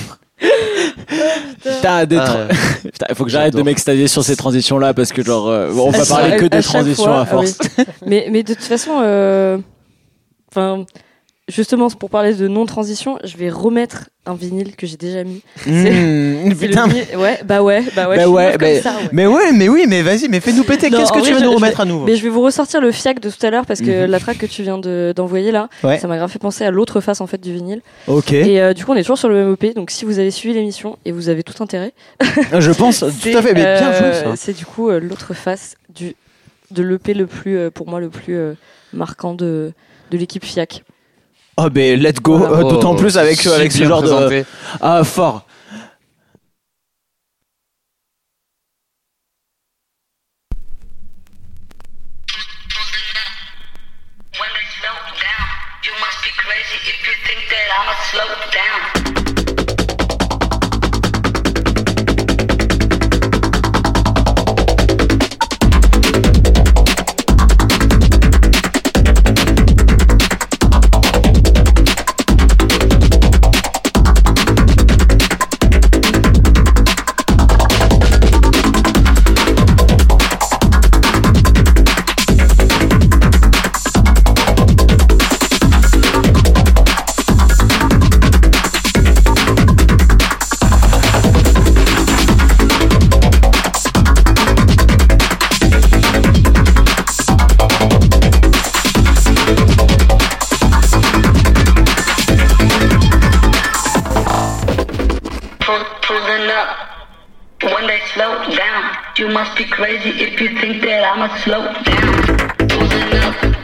Putain, des Ah, tra- Putain, il faut que j'arrête de j'adore. m'extasier sur ces transitions-là parce que genre, euh, on va À parler que à des chaque transitions fois, à force. ah oui. mais, mais de toute façon, euh, enfin, justement, pour parler de non-transition, je vais remettre un vinyle que j'ai déjà mis. Mmh, le putain. Ouais, bah ouais, bah ouais. Bah ouais, ça, ouais. Mais ouais, mais oui, mais vas-y, mais fais-nous péter. Qu'est-ce que tu vas nous remettre vais- à nouveau Mais je vais vous ressortir le fiac de tout à l'heure parce que Mhm. la track que tu viens de- d'envoyer là, Ouais. ça m'a grave fait penser à l'autre face en fait du vinyle. Ok. Et euh, du coup, on est toujours sur le même EP. Donc, si vous avez suivi l'émission et vous avez tout intérêt, Je pense, tout à fait. Mais bien joué, euh, ça. C'est du coup euh, l'autre face du de l'EP le plus, euh, pour moi, le plus euh, marquant de de l'équipe FIAC. Oh, ben, let's go. Voilà. Euh, D'autant plus avec, si avec ce genre de. Ah, fort. Slow down. You must be crazy if you think that I'ma slow down. Pulling up.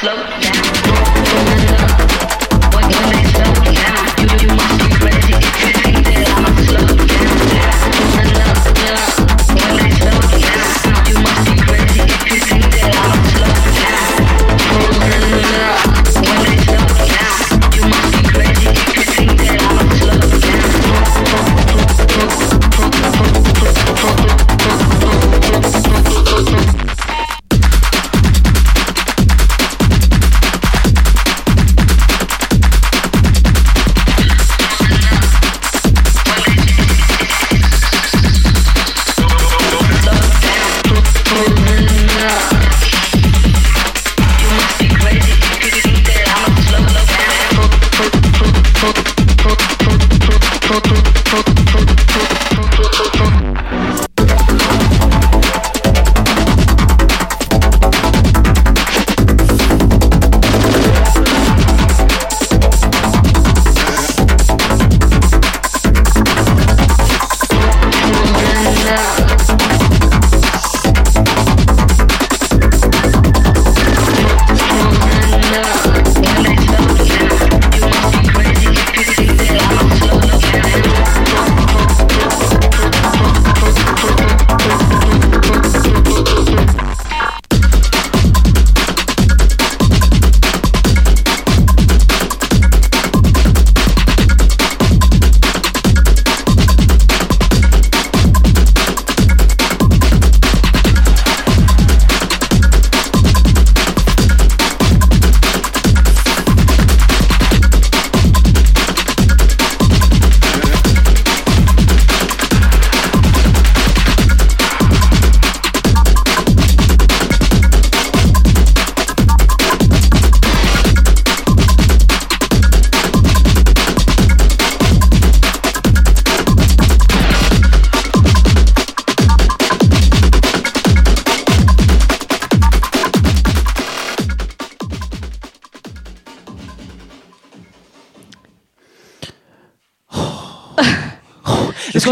Slow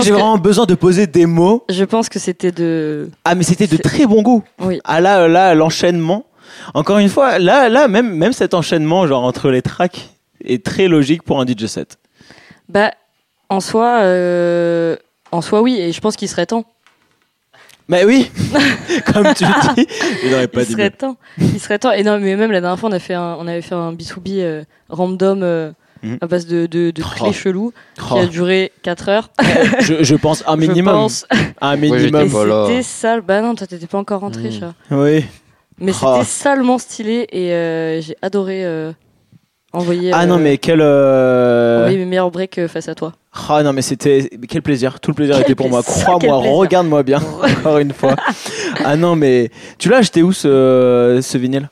j'ai que- vraiment besoin de poser des mots Je pense que c'était de. Ah, mais c'était de très bon goût. Oui. Ah là, là, l'enchaînement. Encore une fois, là, là même, même cet enchaînement genre entre les tracks est très logique pour un DJ set. Bah, en soi, euh, en soi, oui, et je pense qu'il serait temps. Mais oui, comme tu le dis, il n'aurait pas il dit. serait temps. Il serait temps. Et non, mais même la dernière fois, on, a fait un, on avait fait un B2B euh, random euh, Mhm. à base de, de, de Oh. clés chelous Oh, qui a duré 4 heures. je, je pense un Je minimum. pense. Un minimum. c'était sale. Bah non, toi, t'étais pas encore rentré, chat. Oui. Mais Oh. c'était salement stylé et euh, j'ai adoré euh, envoyer, Ah non, euh, mais quel. euh, envoyer mes meilleurs breaks face à toi. Ah non, mais c'était. Quel plaisir. Tout le plaisir Quel était pour moi. Crois-moi, regarde-moi bien. Encore une fois. ah non, mais. Tu l'as acheté où ce, ce vinyle?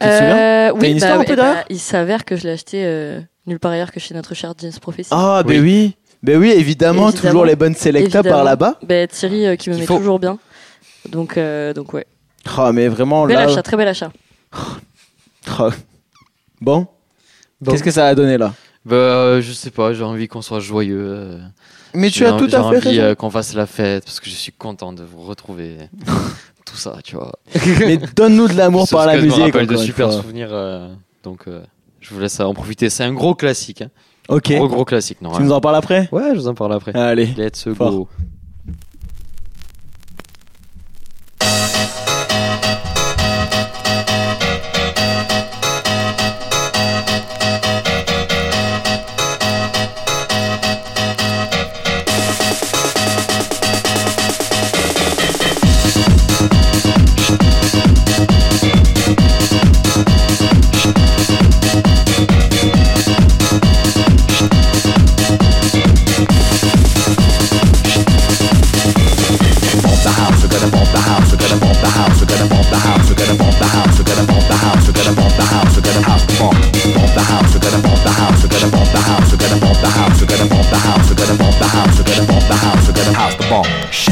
Tu te souviens? Euh, oui, une histoire bah, un peu eh bah, il s'avère que je l'ai acheté euh, nulle part ailleurs que chez notre cher James Prophecy. Ah, ben Oui. oui. Ben oui, évidemment, Évidemment. toujours les bonnes selecta par là-bas. Bah, Thierry euh, qui me met faut. toujours bien. Donc, euh, donc ouais. Ah, mais vraiment, Bel là. achat, très bel achat. Ah. Bon, qu'est-ce que ça a donné là? Bah, euh, je sais pas, j'ai envie qu'on soit joyeux. Mais tu j'ai as en- tout j'ai à fait envie raison. euh, qu'on fasse la fête parce que je suis content de vous retrouver. Tout ça, tu vois. Mais donne-nous de l'amour par la que je me musique. rappelle de super souvenirs. euh, donc, euh, je vous laisse en profiter. C'est un gros classique. hein. Ok. Gros, gros classique, non Tu nous en parles après? Ouais, je vous en parle après. Allez. Let's Fort. Go. Shame on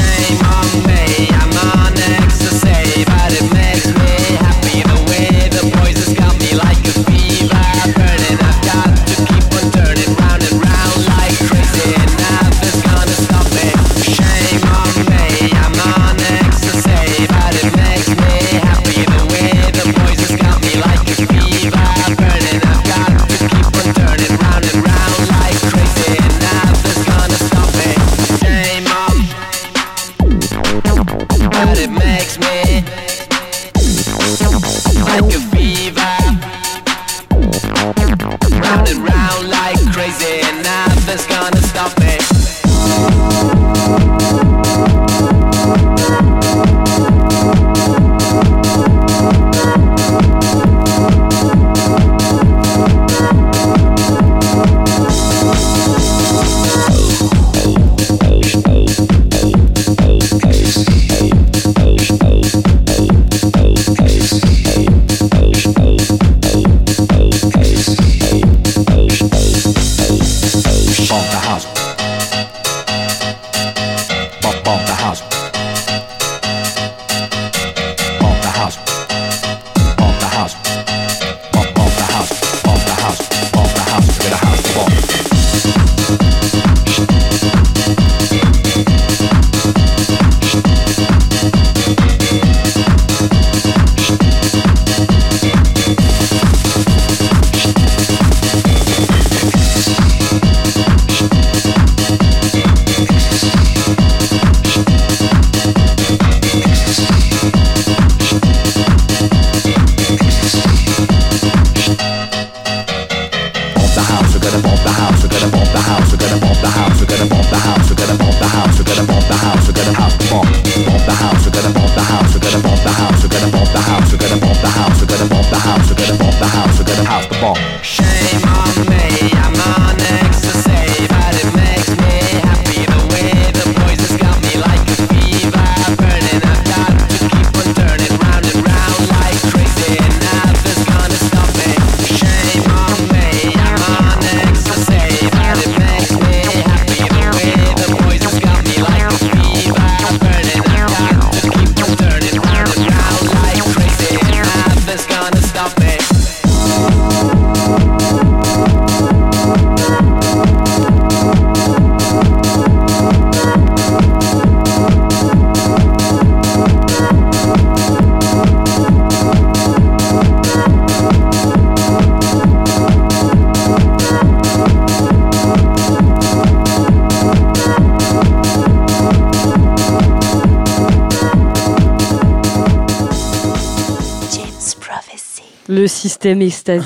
système Ecstasy.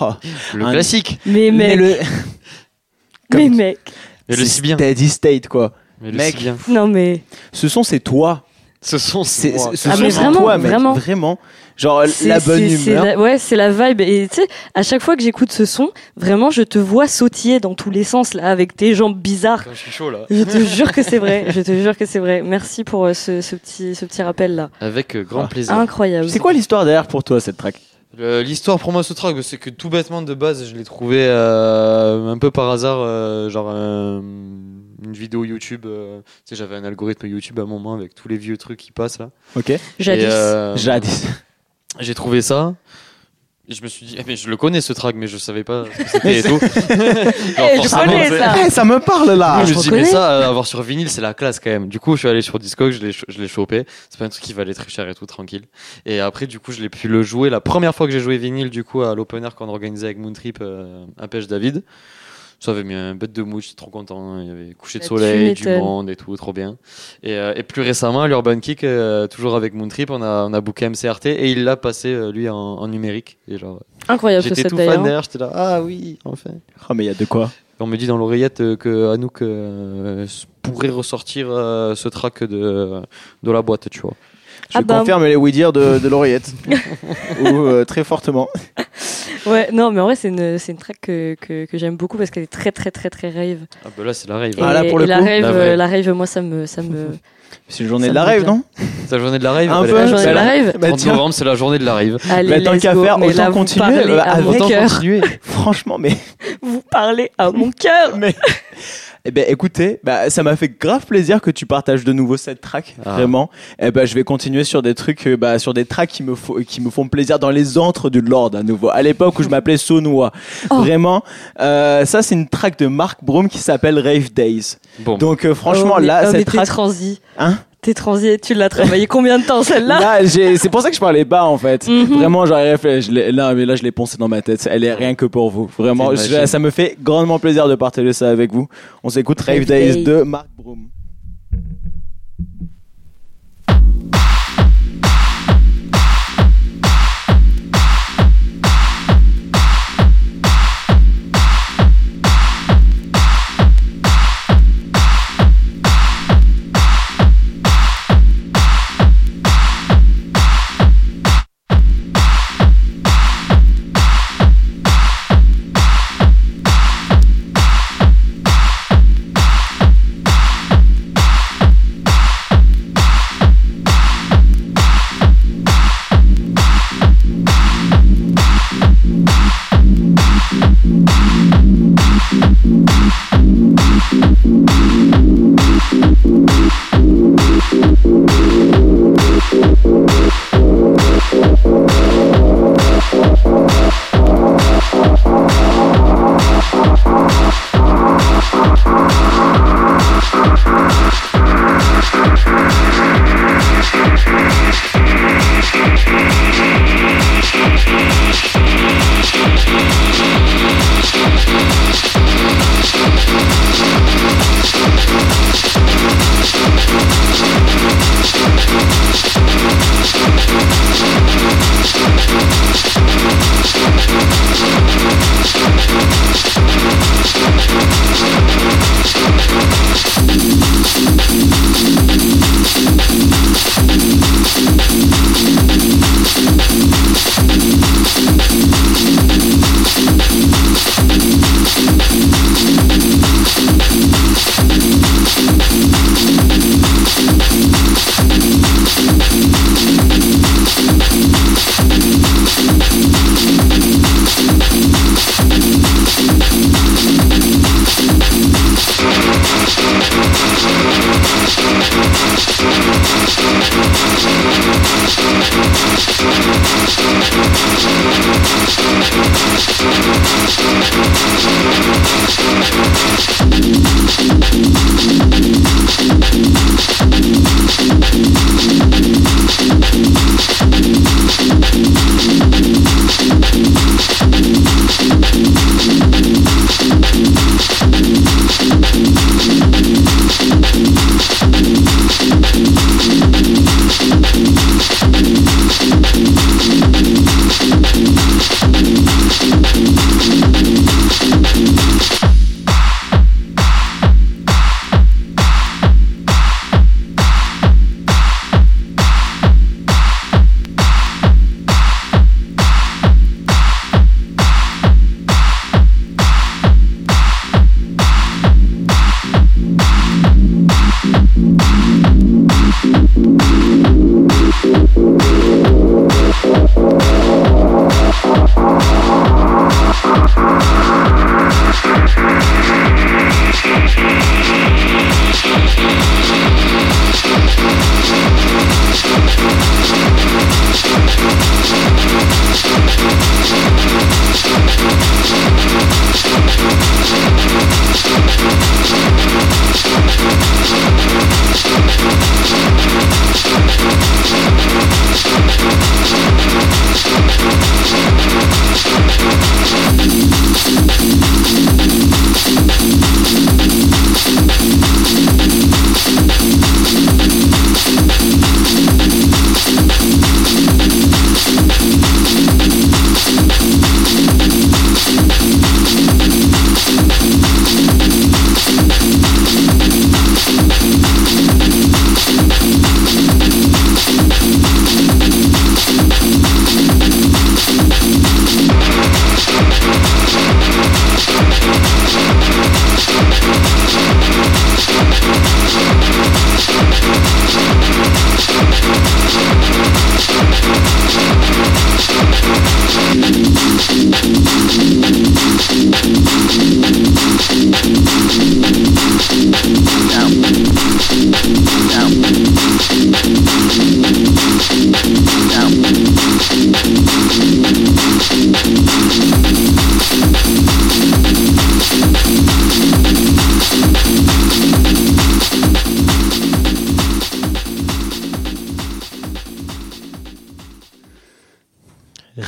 Oh, Le Un- classique. Mais mais mec, le, mais mec. Mais le si bien. Steady State, quoi. Mais le Mec. si bien. Non mais Ce son, c'est toi. Ce sont C'est, ce Ah, son, mais c'est vraiment, toi, mec. vraiment. Vraiment. Genre, la bonne humeur. la- ouais, c'est la vibe. Et tu sais, à chaque fois que j'écoute ce son, vraiment, je te vois sautiller dans tous les sens là, avec tes jambes bizarres. Je suis chaud là. Je te jure que c'est vrai. Je te jure que c'est vrai. Merci pour euh, ce, ce petit, ce petit rappel là. Avec euh, grand Ah. plaisir. Incroyable. C'est quoi l'histoire derrière pour toi, cette track? L'histoire pour moi ce track, c'est que tout bêtement de base, je l'ai trouvé euh, un peu par hasard, euh, genre euh, une vidéo YouTube. euh, tu sais, j'avais un algorithme YouTube à un moment avec tous les vieux trucs qui passent là. Ok. Jadis. Euh, Jadis. J'ai trouvé ça. Et je me suis dit, eh, mais je le connais ce track, mais je savais pas ce que c'était et tout. Genre, Eh, je forcément, connais c'est- ça. Eh, ça me parle là. je je me suis dit, mais reconnais. ça, euh, avoir sur vinyle, c'est la classe quand même. Du coup, je suis allé sur Discog, je l'ai, cho- je l'ai chopé. C'est pas un truc qui valait très cher et tout, tranquille. Et après, du coup, je l'ai pu le jouer. La première fois que j'ai joué vinyle, du coup, à l'open air qu'on organisait avec Moontrip euh, à Pêche David. Ça avait mis un bête de mouche, j'étais trop content. Il y avait coucher de soleil, du monde et tout, trop bien. Et, euh, et plus récemment, à l'Urban Kick, euh, toujours avec Moontrip, on a, on a booké MCRT et il l'a passé, euh, lui, en, en numérique. Et genre, Incroyable ce j'étais tout fan d'ailleurs. derrière, j'étais là, ah oui, enfin. Oh, mais il y a de quoi. On me dit dans l'oreillette que Anouk euh, pourrait ressortir euh, ce track de, de la boîte, tu vois. Je Ah bah. confirme les oui dire de, de l'oreillette. Ou euh, très fortement. Ouais, non, mais en vrai, c'est une, c'est une track que, que, que j'aime beaucoup parce qu'elle est très, très, très, très rave. Ah bah là, c'est la rave. Et, Ah, là, pour le la coup, rave, la rave, moi, ça me, ça me. C'est une journée de la bien. non C'est la journée de la rave Un bah, peu. La journée de la Bah, rave. Bah 30 tiens, novembre, c'est la journée de la rave. Allez, Bah, tant qu'à faire, mais autant continuer, avec- mon Autant cœur. continuer. franchement, mais. Vous parlez à mon cœur. mais... Eh ben, écoutez, bah, ça m'a fait grave plaisir que tu partages de nouveau cette track, Ah. vraiment. Eh ben, je vais continuer sur des trucs, euh, bah, sur des tracks qui me, qui me font plaisir dans les antres du Lord à nouveau. À l'époque où je m'appelais Sonois. Oh. Vraiment, euh, ça c'est une track de Mark Broom qui s'appelle Rave Days. Bon, Donc euh, franchement, Oh, là, oh, cette track, transi. hein? T'es transi. Tu l'as travaillé combien de temps celle-là Là, j'ai- c'est pour ça que je parlais bas en fait. Mhm. Vraiment, j'aurais réfléchi. Là, mais là, je l'ai poncé dans ma tête. Elle est rien que pour vous. Vraiment, je- ça me fait grandement plaisir de partager ça avec vous. On s'écoute Rave Days Days. de Mark Broom.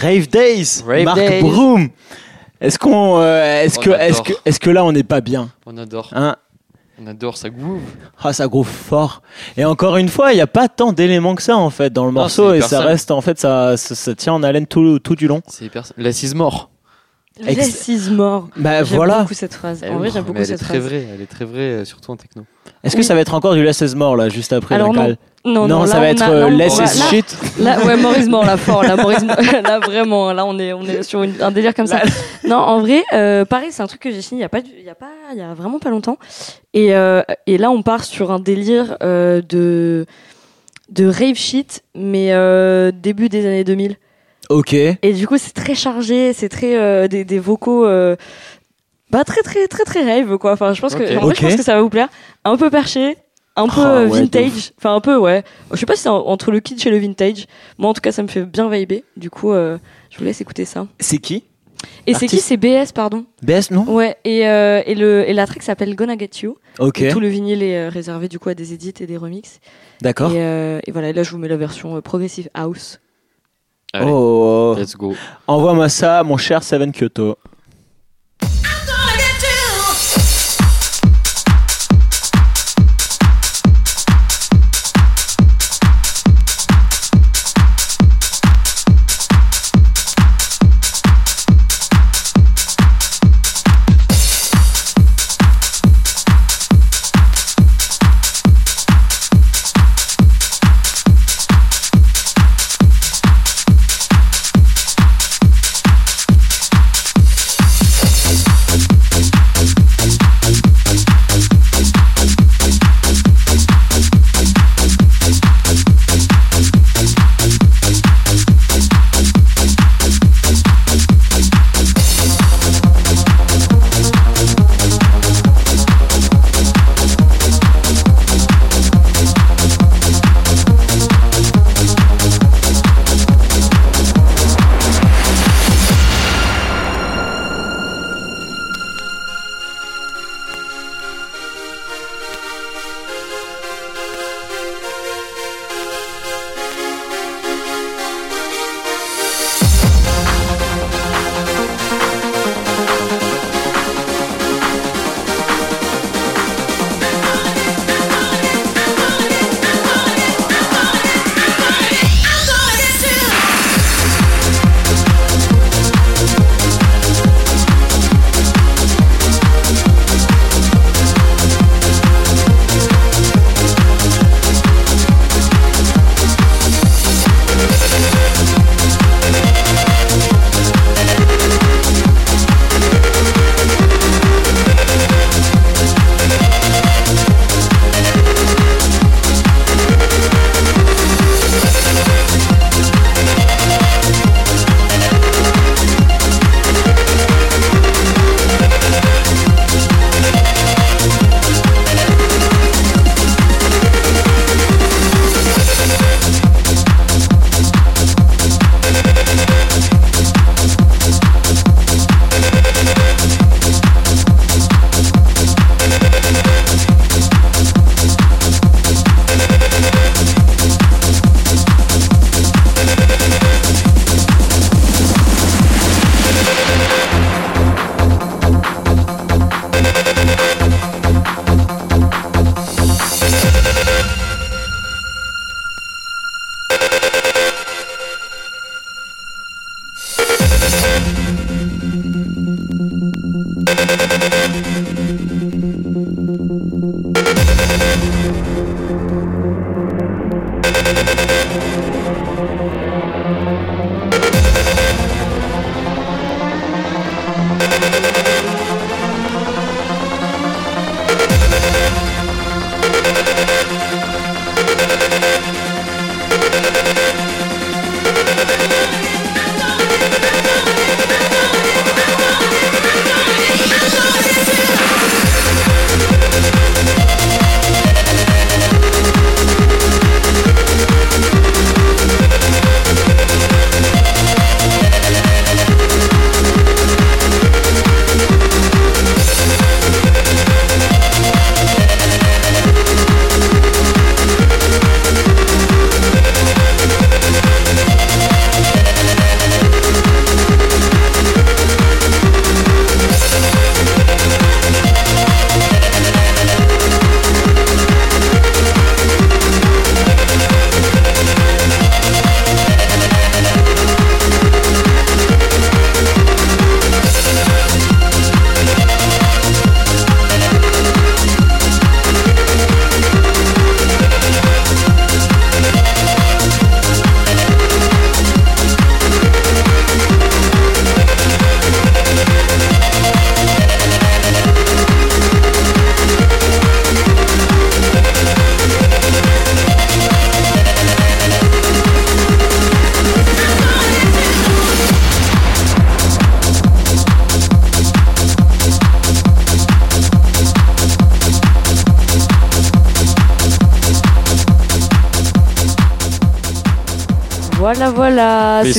Rave Days, Rave Marc Days. Broom. Est-ce qu'on, euh, est-ce que, est-ce que, est-ce que là on n'est pas bien, On adore. hein On adore ça groove. Ah, ça groove fort. Et encore une fois, il n'y a pas tant d'éléments que ça en fait dans le Non, morceau et ça simple. reste en fait ça, ça, ça tient en haleine tout, tout du long. C'est hyper. Less is more. Ex- Less is more. Bah J'aime voilà. beaucoup cette phrase. En vrai, j'aime beaucoup elle est cette très phrase. vraie. Elle est très vraie, euh, surtout en techno. Est-ce Oui. que ça va être encore du Less is More là juste après Alors non. Non, non, ça là, va être a- euh, là, Less is shit. Là, ouais, Maurice Mort, là, fort. Là, Maurice Mort, là, vraiment, là, on est, on est sur une- un délire comme ça. Non, en vrai, euh, pareil, c'est un truc que j'ai signé il y a pas, du- il y a pas, il y a vraiment pas longtemps. Et, euh, et là, on part sur un délire euh, de, de rave shit, mais euh, début des années 2000. Ok. Et du coup, c'est très chargé, c'est très euh, des, des vocaux. Euh, bah très très très très rave quoi. Enfin, je pense que en vrai, je pense que ça va vous plaire. Un peu perché, un peu Ah, euh, ouais, vintage. Enfin un peu ouais. Je sais pas si c'est en- entre le kitsch et le vintage. Moi en tout cas, ça me fait bien vibrer. Du coup, euh, je vous laisse écouter ça. C'est qui? Et c'est qui? C'est BS pardon. BS non? Ouais. Et euh, et le et la track s'appelle Gonna Get You. Ok. Et tout le vinyle est euh, réservé du coup à des edits et des remixes. D'accord. Et, euh, et voilà. Et là, je vous mets la version euh, progressive house. Allez, Oh. let's go. Envoie-moi ça, mon cher Seven Kyoto.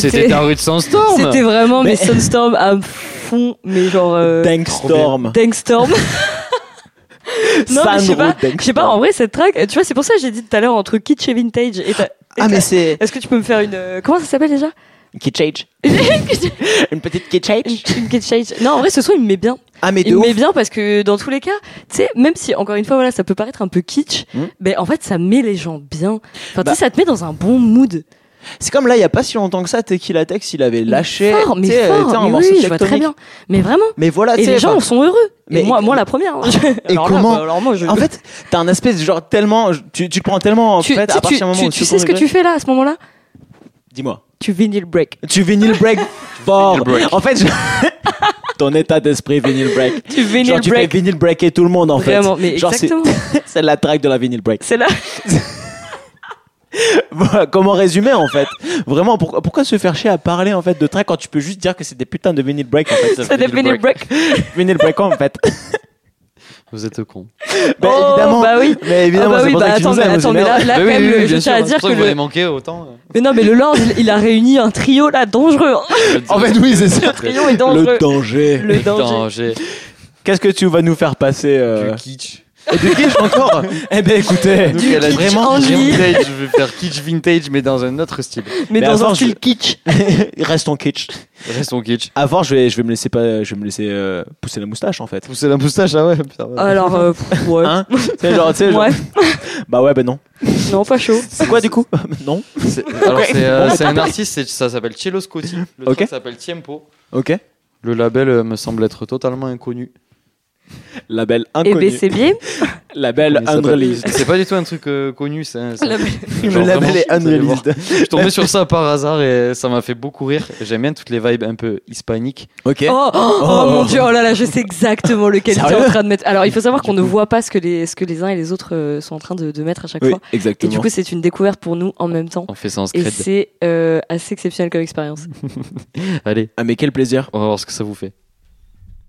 C'était ta rue de Sandstorm C'était vraiment Mais- mes Sunstorm à fond, mais genre. Euh... Dankstorm. Dangstorm. non, mais je sais pas. Je sais pas, en vrai, cette track, tu vois, c'est pour ça que j'ai dit tout à l'heure entre kitsch et vintage. Et t'as- et Ah, mais c'est. Est-ce que tu peux me faire une. euh, Comment ça s'appelle déjà? Kitschage. Une petite kitschage. Une, une kitschage. Non, en vrai, ce son, il me met bien. Ah, mais de Il me met bien parce que dans tous les cas, tu sais, même si encore une fois, voilà, ça peut paraître un peu kitsch, Hmm. mais en fait, ça met les gens bien. Enfin, tu Bah. sais, ça te met dans un bon mood. C'est comme là, il y a pas si longtemps que ça, Tequila Tex, il avait lâché. Fort, mais fort. mais oui, je vois très bien. Mais vraiment. Mais voilà, Et les gens sont heureux. mais- et moi, moi, la première. hein. Et alors comment- là, bah, alors moi, je. En fait, t'as un aspect de genre tellement. Tu, tu te prends tellement en tu, fait tu- à partir tu- du moment tu- où tu sais ce que tu fais là, à ce moment-là? Dis-moi. Tu vinyl break. Tu vinyl break fort. En fait, je- ton état d'esprit vinyl break. Tu vinyl Genre, tu fais break. vinyl breaker tout le monde en Vraiment, fait. mais Genre, c'est- exactement. C'est la track de la vinyl break. C'est là. Voilà, Comment résumer en fait Vraiment, pourquoi, pourquoi se faire chier à parler en fait de track quand tu peux juste dire que c'est des putains de vinyl break en fait C'est des vinyl break. Vinyl break en fait. Vous êtes con. Bah, Oh, évidemment. bah oui. Mais évidemment, Ah bah c'est oui, pour bah ça que tu attends, nous mais attends, là, là Bah quand oui, même, oui, je tiens sûr. à dire pour que que vous le. manqué autant. Mais non, mais le Lord, il, il a réuni un trio là dangereux. En fait, oui, c'est ça. Le trio est dangereux. Le danger. Le danger. danger. Qu'est-ce que tu vas nous faire passer euh... Du kitsch. Et du kitsch encore Eh ben écoutez, Donc elle a vraiment. Vintage, je vais faire kitsch vintage mais dans un autre style. Mais, Mais dans avant, un je- style kitsch. Restons kitsch. Restons kitsch. Voir, je vais, je vais me laisser pas, je vais me laisser euh, pousser la moustache en fait. Pousser la moustache, ah ouais. putain, ouais. Alors, euh, pff, ouais. Hein Tu sais, genre, tu sais, genre- ouais. Bah ouais, ben non. Non, pas chaud. C'est quoi du coup Non. C'est- Alors Ok. c'est euh, Bon, c'est un artiste, c'est- ça s'appelle Cielo Scotti. Le Ok. track s'appelle Tiempo. Ok. Le label euh, me semble être totalement inconnu. Label Eh inconnu. ben, c'est bien. Label unreleased. C'est pas du tout un truc euh, connu. c'est un- c'est un- Label- Le Genre label vraiment, est unreleased. Je suis tombé sur ça par hasard et ça m'a fait beaucoup rire. J'aime bien toutes les vibes un peu hispaniques. Ok. Oh, oh, oh mon dieu, oh là là, je sais exactement lequel tu es en train de mettre. Alors, il faut savoir qu'on ne voit pas ce que les, ce que les uns et les autres euh, sont en train de, de mettre à chaque Oui, fois. Et exactement. du coup, c'est une découverte pour nous en même temps. On fait ça en Et c'est euh, assez exceptionnel comme expérience. Allez, ah mais quel plaisir. on va voir ce que ça vous fait.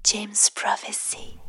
James Prophecy.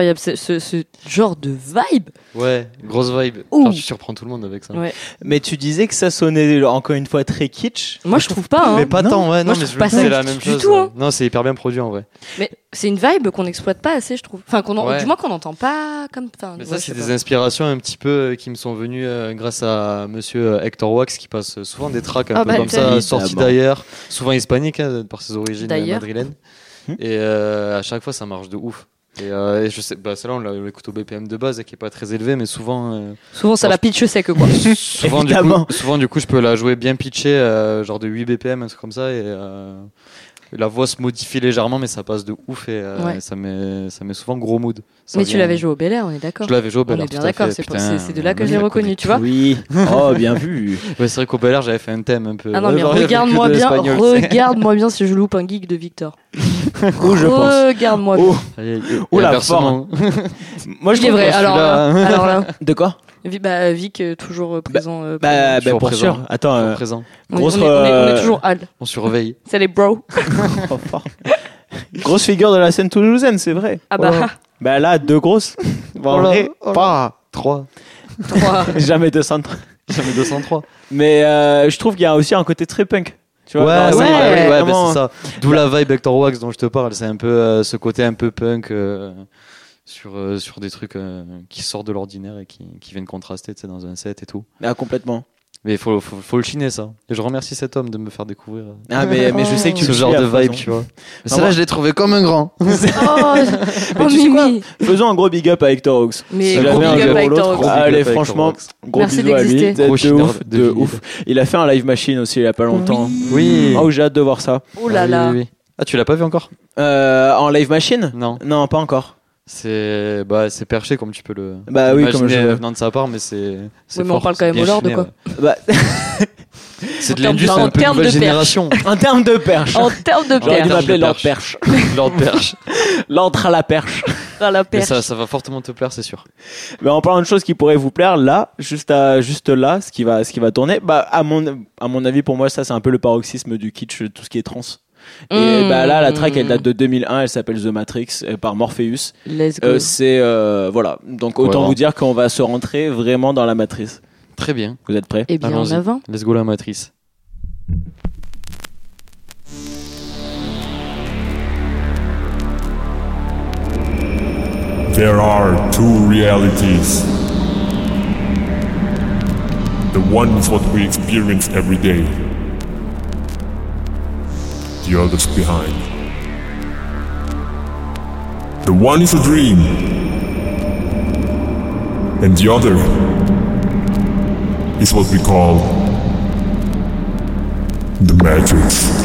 Incroyable, ce, ce- ce genre de vibe. Ouais, grosse vibe. Genre, tu surprends tout le monde avec ça. Ouais. Mais tu disais que ça sonnait encore une fois très kitsch. Moi, je trouve pas. hein. Mais pas Non. tant, ouais, non, je mais trouve je pas ça c'est la du même tout, chose. hein. ouais. Non, c'est hyper bien produit en vrai. Mais c'est une vibe qu'on n'exploite pas assez, je trouve. Enfin, qu'on en- Ouais. du moins qu'on n'entend pas comme. Enfin, Mais ouais, ça, je c'est des pas. inspirations un petit peu euh, qui me sont venues euh, grâce à monsieur euh, Hector Wax qui passe souvent des tracks un Ah peu bah, comme ça, sortis d'ailleurs, souvent hispaniques hein, par ses origines D'ailleurs. madrilènes. Hmm. Et euh, à chaque fois, ça marche de ouf. Et, euh, et je sais, bah, celle-là, on l'écoute au BPM de base, qui est pas très élevé, mais souvent, euh, Souvent, ça la pitch sec, quoi. souvent, du Évidemment. coup, souvent, du coup, je peux la jouer bien pitchée, euh, genre de 8 BPM, un truc comme ça, et euh, la voix se modifie légèrement, mais ça passe de ouf, et euh, Ouais. ça, met, ça met souvent gros mood. Mais tu l'avais joué au Bel Air, on est d'accord. Je l'avais joué au On Bel Air, est bien d'accord, c'est de là que on j'ai reconnu, connu tu vois. Oui. Oh, bien vu. Ouais, c'est vrai qu'au Bel Air, j'avais fait un thème un peu. Ah non, mais regarde-moi de bien, regarde-moi bien si je loupe un geek de Victor. Où je pense. Regarde-moi bien. Oh. Oula, Et inversement. moi je trouve vrai, que- alors alors là. De quoi Vi- bah, Vic, euh, toujours euh, présent. euh, Bah, bah, Toujours pour présent. sûr. Attends, euh, présent. on, est- grosse, on est, on est- on est euh, toujours Al. On surveille. C'est les bros. fort. grosse figure de la scène toulousaine, c'est vrai. Ah bah, Bah là, deux grosses. Bon, en Oh là, vrai, oh pas. 3. trois. Jamais de centre. Jamais 203. Mais euh, je trouve qu'il y a aussi un côté très punk. Tu Ouais, vois, ouais, ouais, scène, ouais, ouais, bah, c'est ça. D'où la vibe Hector Wax dont je te parle. C'est un peu euh, ce côté un peu punk euh, sur, euh, sur des trucs euh, qui sortent de l'ordinaire et qui, qui viennent contraster tu sais, dans un set et tout. Ah, complètement. Mais il faut, faut, faut le chiner ça. Et je remercie cet homme de me faire découvrir euh, Ah, mais, mais je sais que tu ce le genre de vibe, tu vois. Mais celle-là, je l'ai trouvé comme un grand. Oh, Mais oh, tu sais quoi Mimi. Faisons un gros big up à Hector Hawks. Mais Ça gros big up à Hector l'autre. Hawks. Gros big Allez, up à Hector franchement, gros Merci bisous à lui. d'exister. De, ouf, de ouf. Il a fait un live machine aussi il y a pas longtemps. Oui. Oh, j'ai hâte de voir ça. Oh là Ah, là. Ah, tu l'as pas vu encore? Euh, en live machine? Non. Non, pas encore. C'est bah, c'est perché comme tu peux le. Bah oui, comme je- venant de sa part, mais c'est. c'est Oui, mais on parle quand même au Lord, quoi. Bah, C'est de En termes l'indus, de- c'est en un peu termes nouvelle de perche. génération. en termes de perche. En termes de perche. m'appeler de Lord perche. Lord Perche. L'ordre à la perche. À la perche. ça, ça va fortement te plaire, c'est sûr. Mais en parlant de choses qui pourraient vous plaire, là, juste, à, juste là, ce qui va, ce qui va tourner, bah, à mon, à mon avis, pour moi, ça, c'est un peu le paroxysme du kitsch, tout ce qui est trans. Et Mmh. bah là, la track, elle date de 2001, elle s'appelle The Matrix, euh, par Morpheus. Let's go. Euh, c'est, euh, voilà. Donc, autant vous dire qu'on va se rentrer vraiment dans la matrice. Très bien. Vous êtes prêts? Eh bien, en allons-y. avant. Let's go la matrice. There are two realities. The one is what we experience every day. The other's behind. The one is a dream. And the other is what we call the Matrix.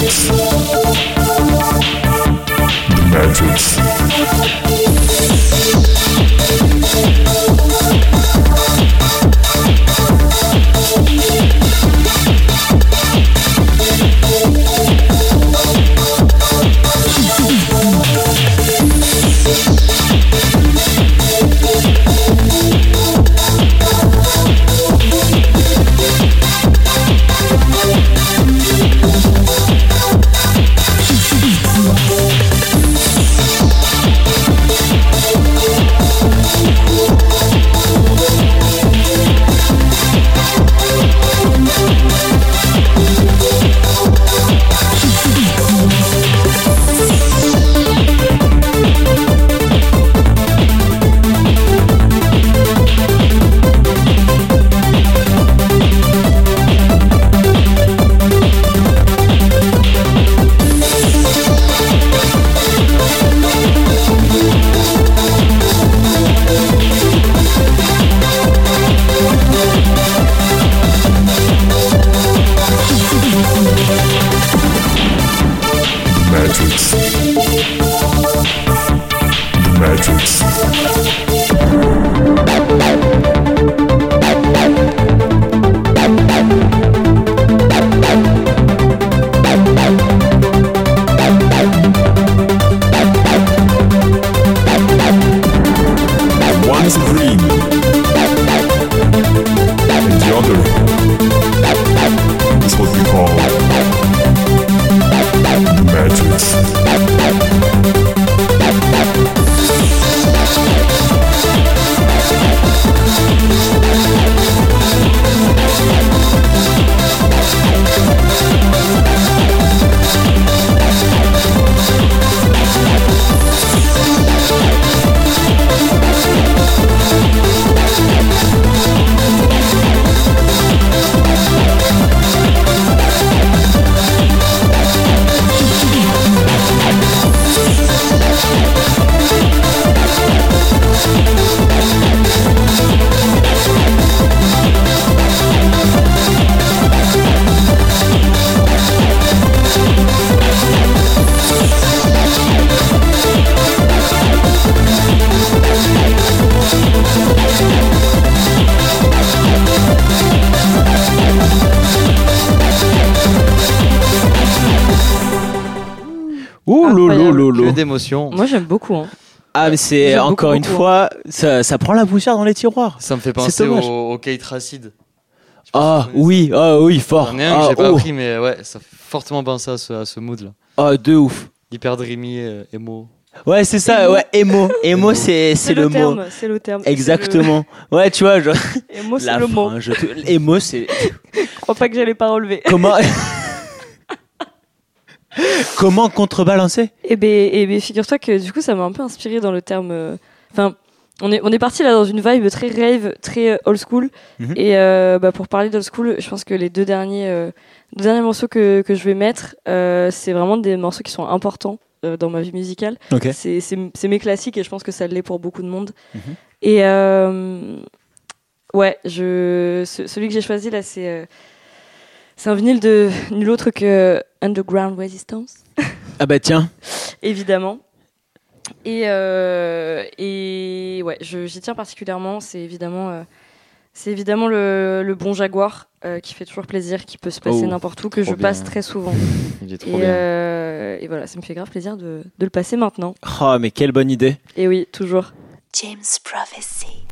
The Matrix. Beaucoup. hein. Ah mais c'est beaucoup, encore une beaucoup, fois, ça, ça prend la poussière dans les tiroirs. Ça me fait penser au, au Kate Racid. Ah oui, ah oui, fort. J'en ai un que Ah, j'ai pas oh. appris, mais ouais, ça fait fortement penser à ce, à ce mood là. Ah, de ouf. Hyper dreamy, euh, emo. Ouais, c'est ça, Emo. ouais, emo. Emo, c'est c'est le, mot. terme. C'est le terme. Exactement. Ouais, tu vois, genre. Moi, c'est le mot. Emo, c'est. Je crois pas que j'allais pas relever. Comment. Comment contrebalancer? Et ben, et ben, figure-toi que du coup, ça m'a un peu inspiré dans le terme. euh, Enfin, on est, on est parti là dans une vibe très rave, très euh, old school. Mhm. Et euh, bah, pour parler d'old school, je pense que les deux derniers, euh, deux derniers morceaux que, que je vais mettre, euh, c'est vraiment des morceaux qui sont importants euh, dans ma vie musicale. Ok. C'est- mes classiques et je pense que ça l'est pour beaucoup de monde. Mhm. Et euh, ouais, je, ce- celui que j'ai choisi là, c'est euh, c'est un vinyle de nul autre que Underground Resistance Ah bah tiens. évidemment. Et, euh, et ouais, je- j'y tiens particulièrement. C'est évidemment, euh, c'est évidemment le, le bon Jaguar euh, qui fait toujours plaisir, qui peut se passer Oh, n'importe où, que je bien. passe très souvent. Il est trop Et, bien. euh, et voilà, ça me fait grave plaisir de, de le passer maintenant. Oh, mais quelle bonne idée. Et oui, toujours. James Prophecy.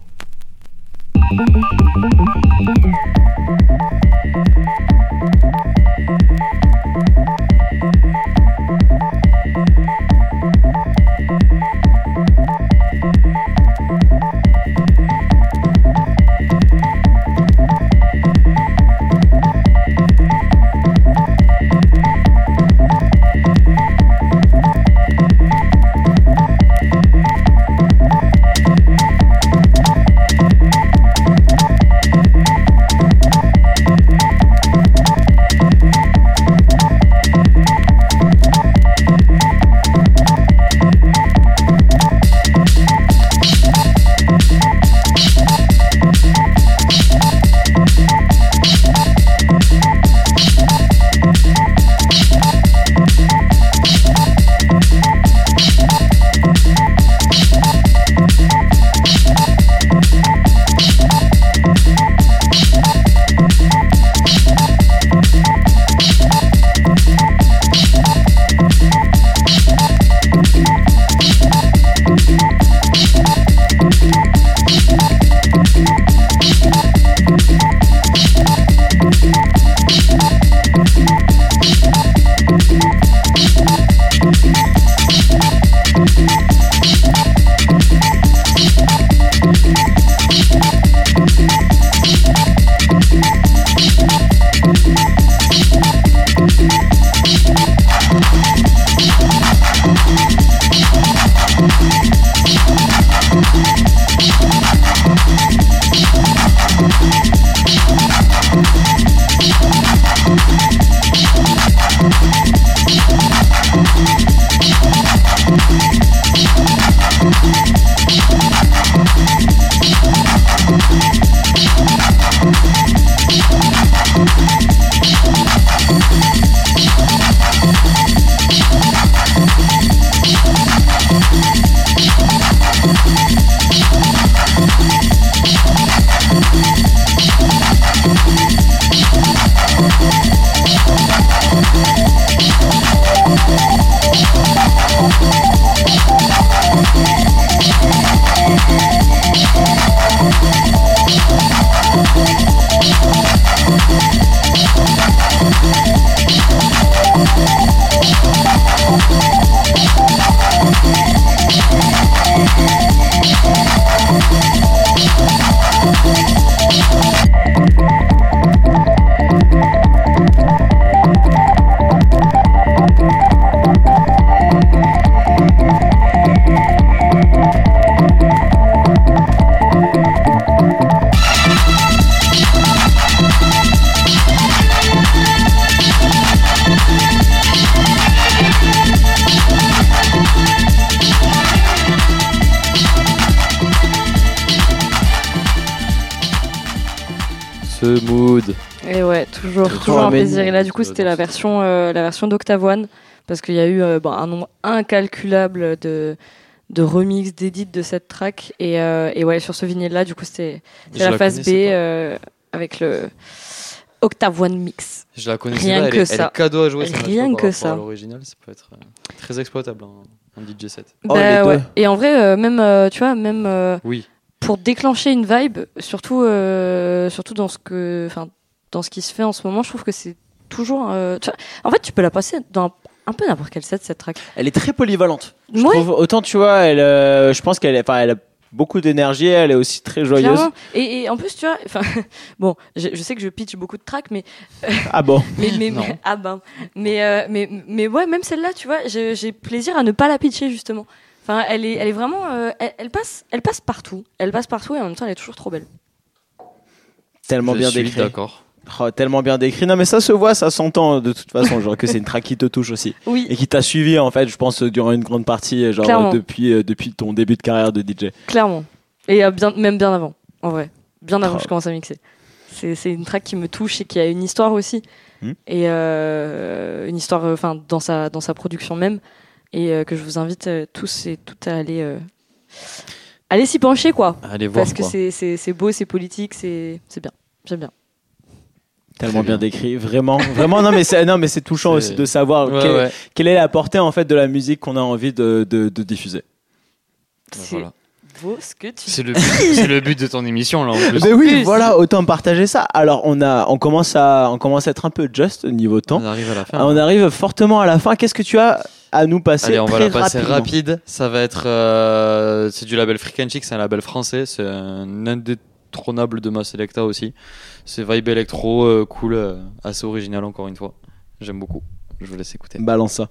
Plaisir. Et là, du coup, c'était la version, euh, la version d'Octave One, parce qu'il y a eu euh, bon, un nombre incalculable de, de remix, d'édits de cette track. Et, euh, et ouais, sur ce vinyle-là, du coup, c'était la, la phase B euh, avec le Octave One Mix. Je la connaissais Rien pas, elle, que est, elle ça. est cadeau à jouer. ça, Rien que ça. à L'original, ça peut être euh, très exploitable en, en DJ set. Oh, Bah les ouais. Et en vrai, euh, même, euh, tu vois, même euh, Oui. pour déclencher une vibe, surtout, euh, surtout dans ce que, enfin, dans ce qui se fait en ce moment, je trouve que c'est toujours. euh, en fait, tu peux la passer dans un peu n'importe quel set cette track. Elle est très polyvalente. Je Ouais. trouve, autant tu vois, elle, euh, je pense qu'elle est, enfin, elle a beaucoup d'énergie, elle est aussi très joyeuse. Clairement. Et, et en plus, tu vois, enfin, bon, je, je sais que je pitch beaucoup de tracks, mais Ah bon? mais mais, Non. mais- ah ben, mais euh, mais mais ouais, même celle-là, tu vois, j'ai plaisir à ne pas la pitcher justement. Enfin, elle est elle est vraiment, euh, elle, elle passe elle passe partout, elle passe partout et en même temps, elle est toujours trop belle. Tellement Je bien suis décrit. D'accord. Oh, tellement bien décrit. Non, mais ça se voit, ça s'entend de toute façon, genre que c'est une track qui te touche aussi. Oui, Et qui t'a suivi, en fait, je pense, durant une grande partie, genre Clairement. depuis, euh, depuis ton début de carrière de DJ. clairement. Et euh, bien même bien avant, en vrai, bien avant Oh. que je commence à mixer. C'est c'est une track qui me touche et qui a une histoire aussi. Hmm. Et euh, une histoire, euh, enfin, dans sa dans sa production même, et euh, que je vous invite euh, tous et toutes à aller euh, aller s'y pencher quoi. Allez voir. Parce que c'est- c'est c'est beau, c'est politique, c'est c'est bien. J'aime bien. Tellement bien. bien. décrit, vraiment, vraiment. Non, mais c'est, non, mais c'est touchant aussi de savoir Ouais, quelle, ouais. quelle est la portée en fait de la musique qu'on a envie de, de, de diffuser. C'est voilà. tu C'est le, but- c'est le but de ton émission là en plus. Mais oui, plus. voilà, autant partager ça. Alors, on a, on commence à, on commence à être un peu just niveau temps. On arrive à la fin. On arrive fortement à la fin. Qu'est-ce que tu as à nous passer Allez, on va très la passer rapidement rapide. Ça va être. euh, c'est du label Freak and Chic, c'est un label français. C'est un indétrônable de ma Selecta aussi. C'est vibe électro, euh, cool, euh, assez original encore une fois. J'aime beaucoup. Je vous laisse écouter. Balance ça.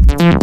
Mais,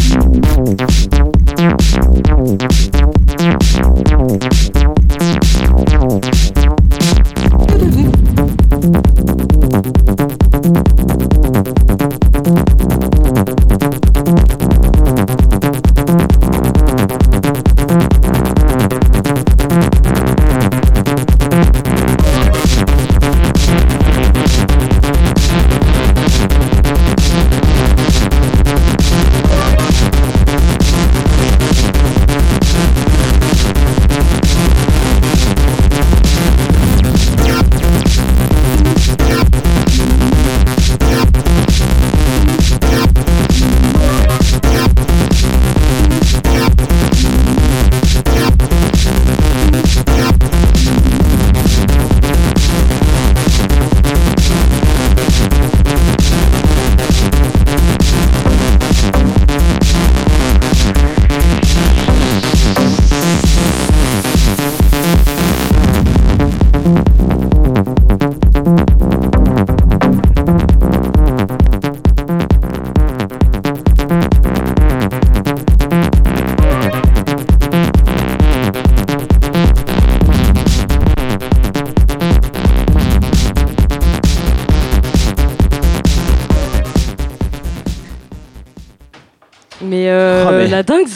la dingue,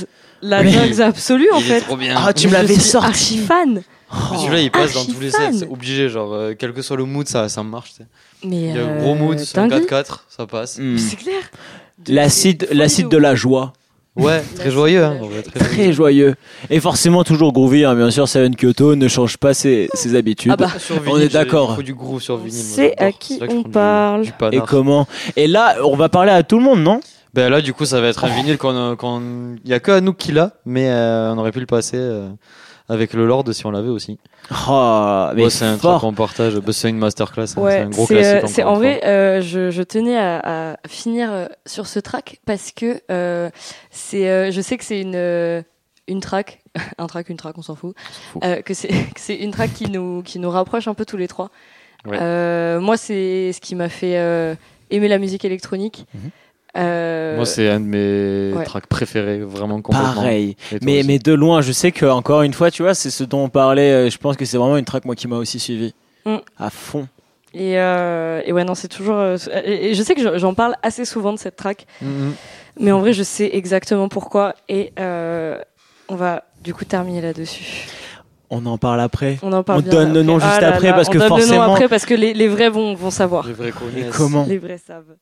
la Mais- dingue absolue en Il est fait. trop bien. Ah, tu me Je l'avais suis sorti. archi fan. Mais Celui-là, il passe dans tous les sets, c'est obligé. Genre, euh, quel que soit le mood, ça, ça marche. tu sais. Mais Il y a un euh, gros mood, c'est un dinguerie. 4-4, ça passe. Hmm. C'est clair. De- L'acide, de folie la joie. Ouais, très joyeux. Hein, vrai, très joyeux. Très joyeux. Et forcément toujours groovy, hein, bien sûr. Seven Kyoto ne change pas ses, ses habitudes. Ah bah. Sur On vinyle, est d'accord. Du groove sur vinyle. C'est à qui là on du- parle. du Et comment? Et là, on va parler à tout le monde, non? Ben là, du coup, ça va être un vinyle qu'on, qu'on... il y a que Anouk qui l'a, mais euh, on aurait pu le passer euh, avec le Lord si on l'avait aussi. Oh, mais Ouais, c'est un truc qu'on partage. Ben, c'est une masterclass, hein, c'est un gros c'est, classique. euh, c'est en vrai, euh, je, je tenais à, à finir euh, sur ce track parce que euh, c'est, euh, je sais que c'est une euh, une track, un track, une track, on s'en fout, fout. euh, que c'est que c'est une track qui nous qui nous rapproche un peu tous les trois. Ouais. Euh, moi, c'est ce qui m'a fait euh, aimer la musique électronique. Mhm. Euh, Moi, c'est un de mes ouais. tracks préférés, vraiment complètement. Pareil. Mais, aussi mais de loin, je sais que encore une fois, tu vois, c'est ce dont on parlait. euh, Je pense que c'est vraiment une track moi qui m'a aussi suivi Mm. à fond. Et, euh, et ouais, non, c'est toujours. euh, et, je sais que j'en- parle assez souvent de cette track, Mhm. mais en vrai, je sais exactement pourquoi. Et euh, on va du coup terminer là-dessus. On en parle après. On en parle On donne le nom après. juste Ah là après là, parce on que donne le nom forcément. après parce que les, les vrais vont, vont savoir. Les vrais Et connaissent. comment Les vrais savent.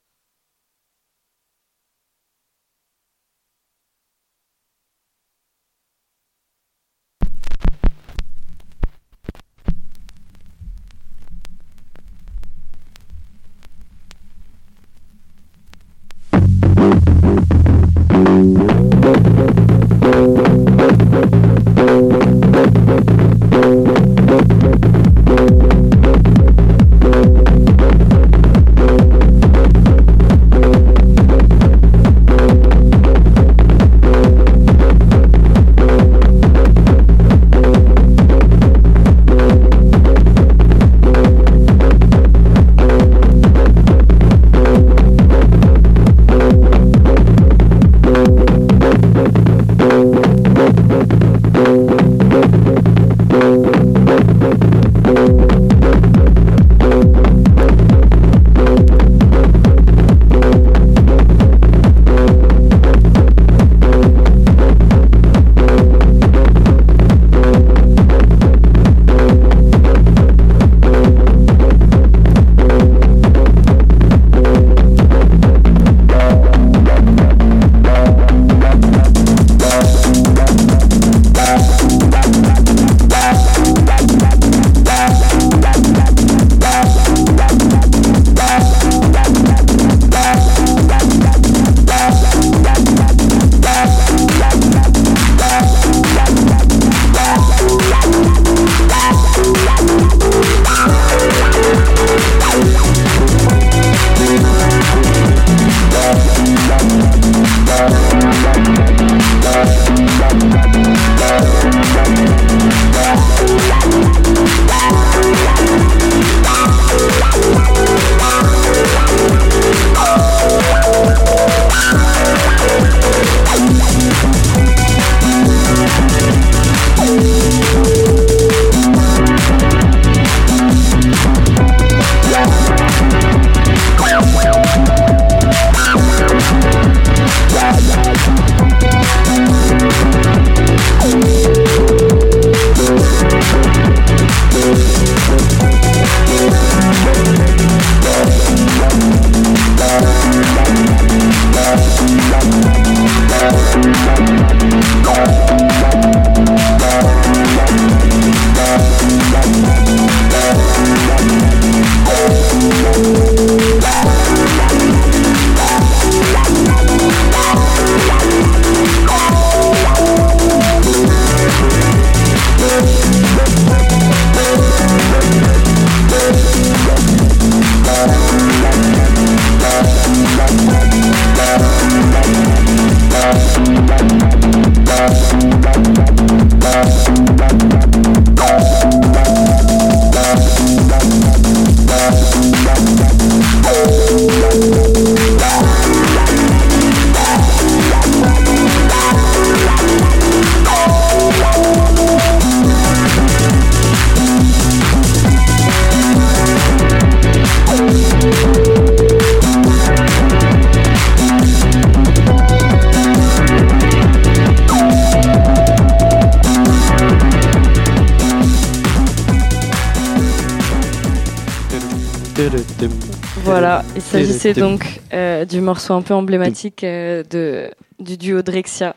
S'agissait donc euh, du morceau un peu emblématique euh, de, du duo Drexia.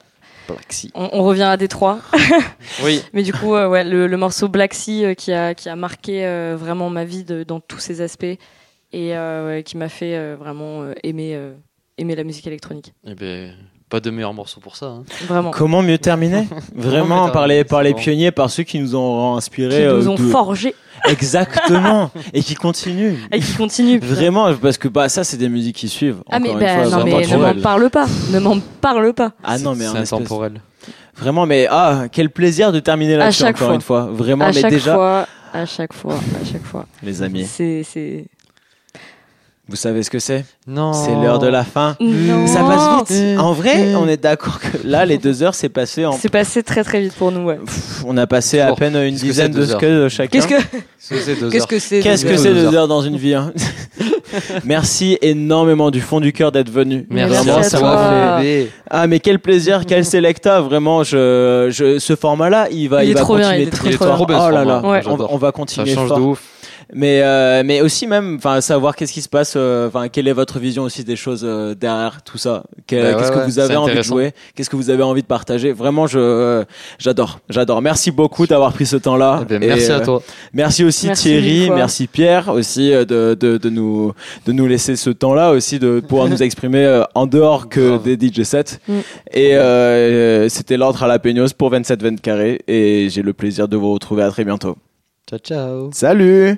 Black Sea. On, on revient à Détroit. Oui. Mais du coup, euh, ouais, le, le morceau Black Sea euh, qui, a, qui a marqué vraiment ma vie de- dans tous ses aspects et qui m'a fait vraiment aimer aimer la musique électronique. Eh ben, pas de meilleur morceau pour ça. hein. Vraiment. Comment mieux terminer Vraiment par les, par les pionniers, par ceux qui nous ont Qui inspirés. nous euh, ont de- forgé Exactement. et qui continuent. et qui continuent. Vraiment, parce que bah, ça, c'est des musiques qui suivent. Ah mais, Encore bah, une fois, non, mais ne m'en parle pas. Ne m'en parle pas. Ah non, mais c'est espèce- intemporel. Vraiment, mais ah, quel plaisir de terminer là-dessus encore fois. une fois. Vraiment, à mais chaque déjà, fois, à chaque fois, à chaque fois. les amis, c'est. Vous savez ce que c'est? Non. C'est l'heure de la fin. Non. Ça passe vite. En vrai, Mm. on est d'accord que là, les deux heures, c'est passé en. C'est passé très très vite pour nous. Ouais. Pff, On a passé à peine une qu'est-ce que dizaine c'est de deux heures secondes chacun. Qu'est-ce que, C'est deux qu'est-ce heures. que c'est Qu'est-ce que c'est deux heures. dans une vie hein? Merci énormément du fond du cœur d'être venu. Merci Vraiment, à ça toi. m'a fait. Ah mais quel plaisir, quel Selecta, vraiment. Je, je, ce format-là, il va, Il est va trop bien, continuer il est très trop, fort. oh là là. Ouais. on, va Ça continuer change fort. de ouf. Mais, euh, mais aussi même, enfin, savoir qu'est-ce qui se passe, euh, enfin, quelle est votre vision aussi des choses euh, derrière tout ça. Bah ouais, qu'est-ce que ouais, vous avez envie de jouer Qu'est-ce que vous avez envie de partager Vraiment, je, euh, j'adore, j'adore. Merci beaucoup d'avoir pris ce temps-là. Eh ben, Et, merci euh, à toi. Merci aussi Merci Thierry, merci Pierre aussi euh, de, de, de nous de nous laisser ce temps-là aussi de pouvoir nous exprimer euh, en dehors que des DJ sets. Mm. Et euh, c'était l'ordre à la peigneuse pour 27 20 carrés et j'ai le plaisir de vous retrouver à très bientôt. Ciao, ciao. Salut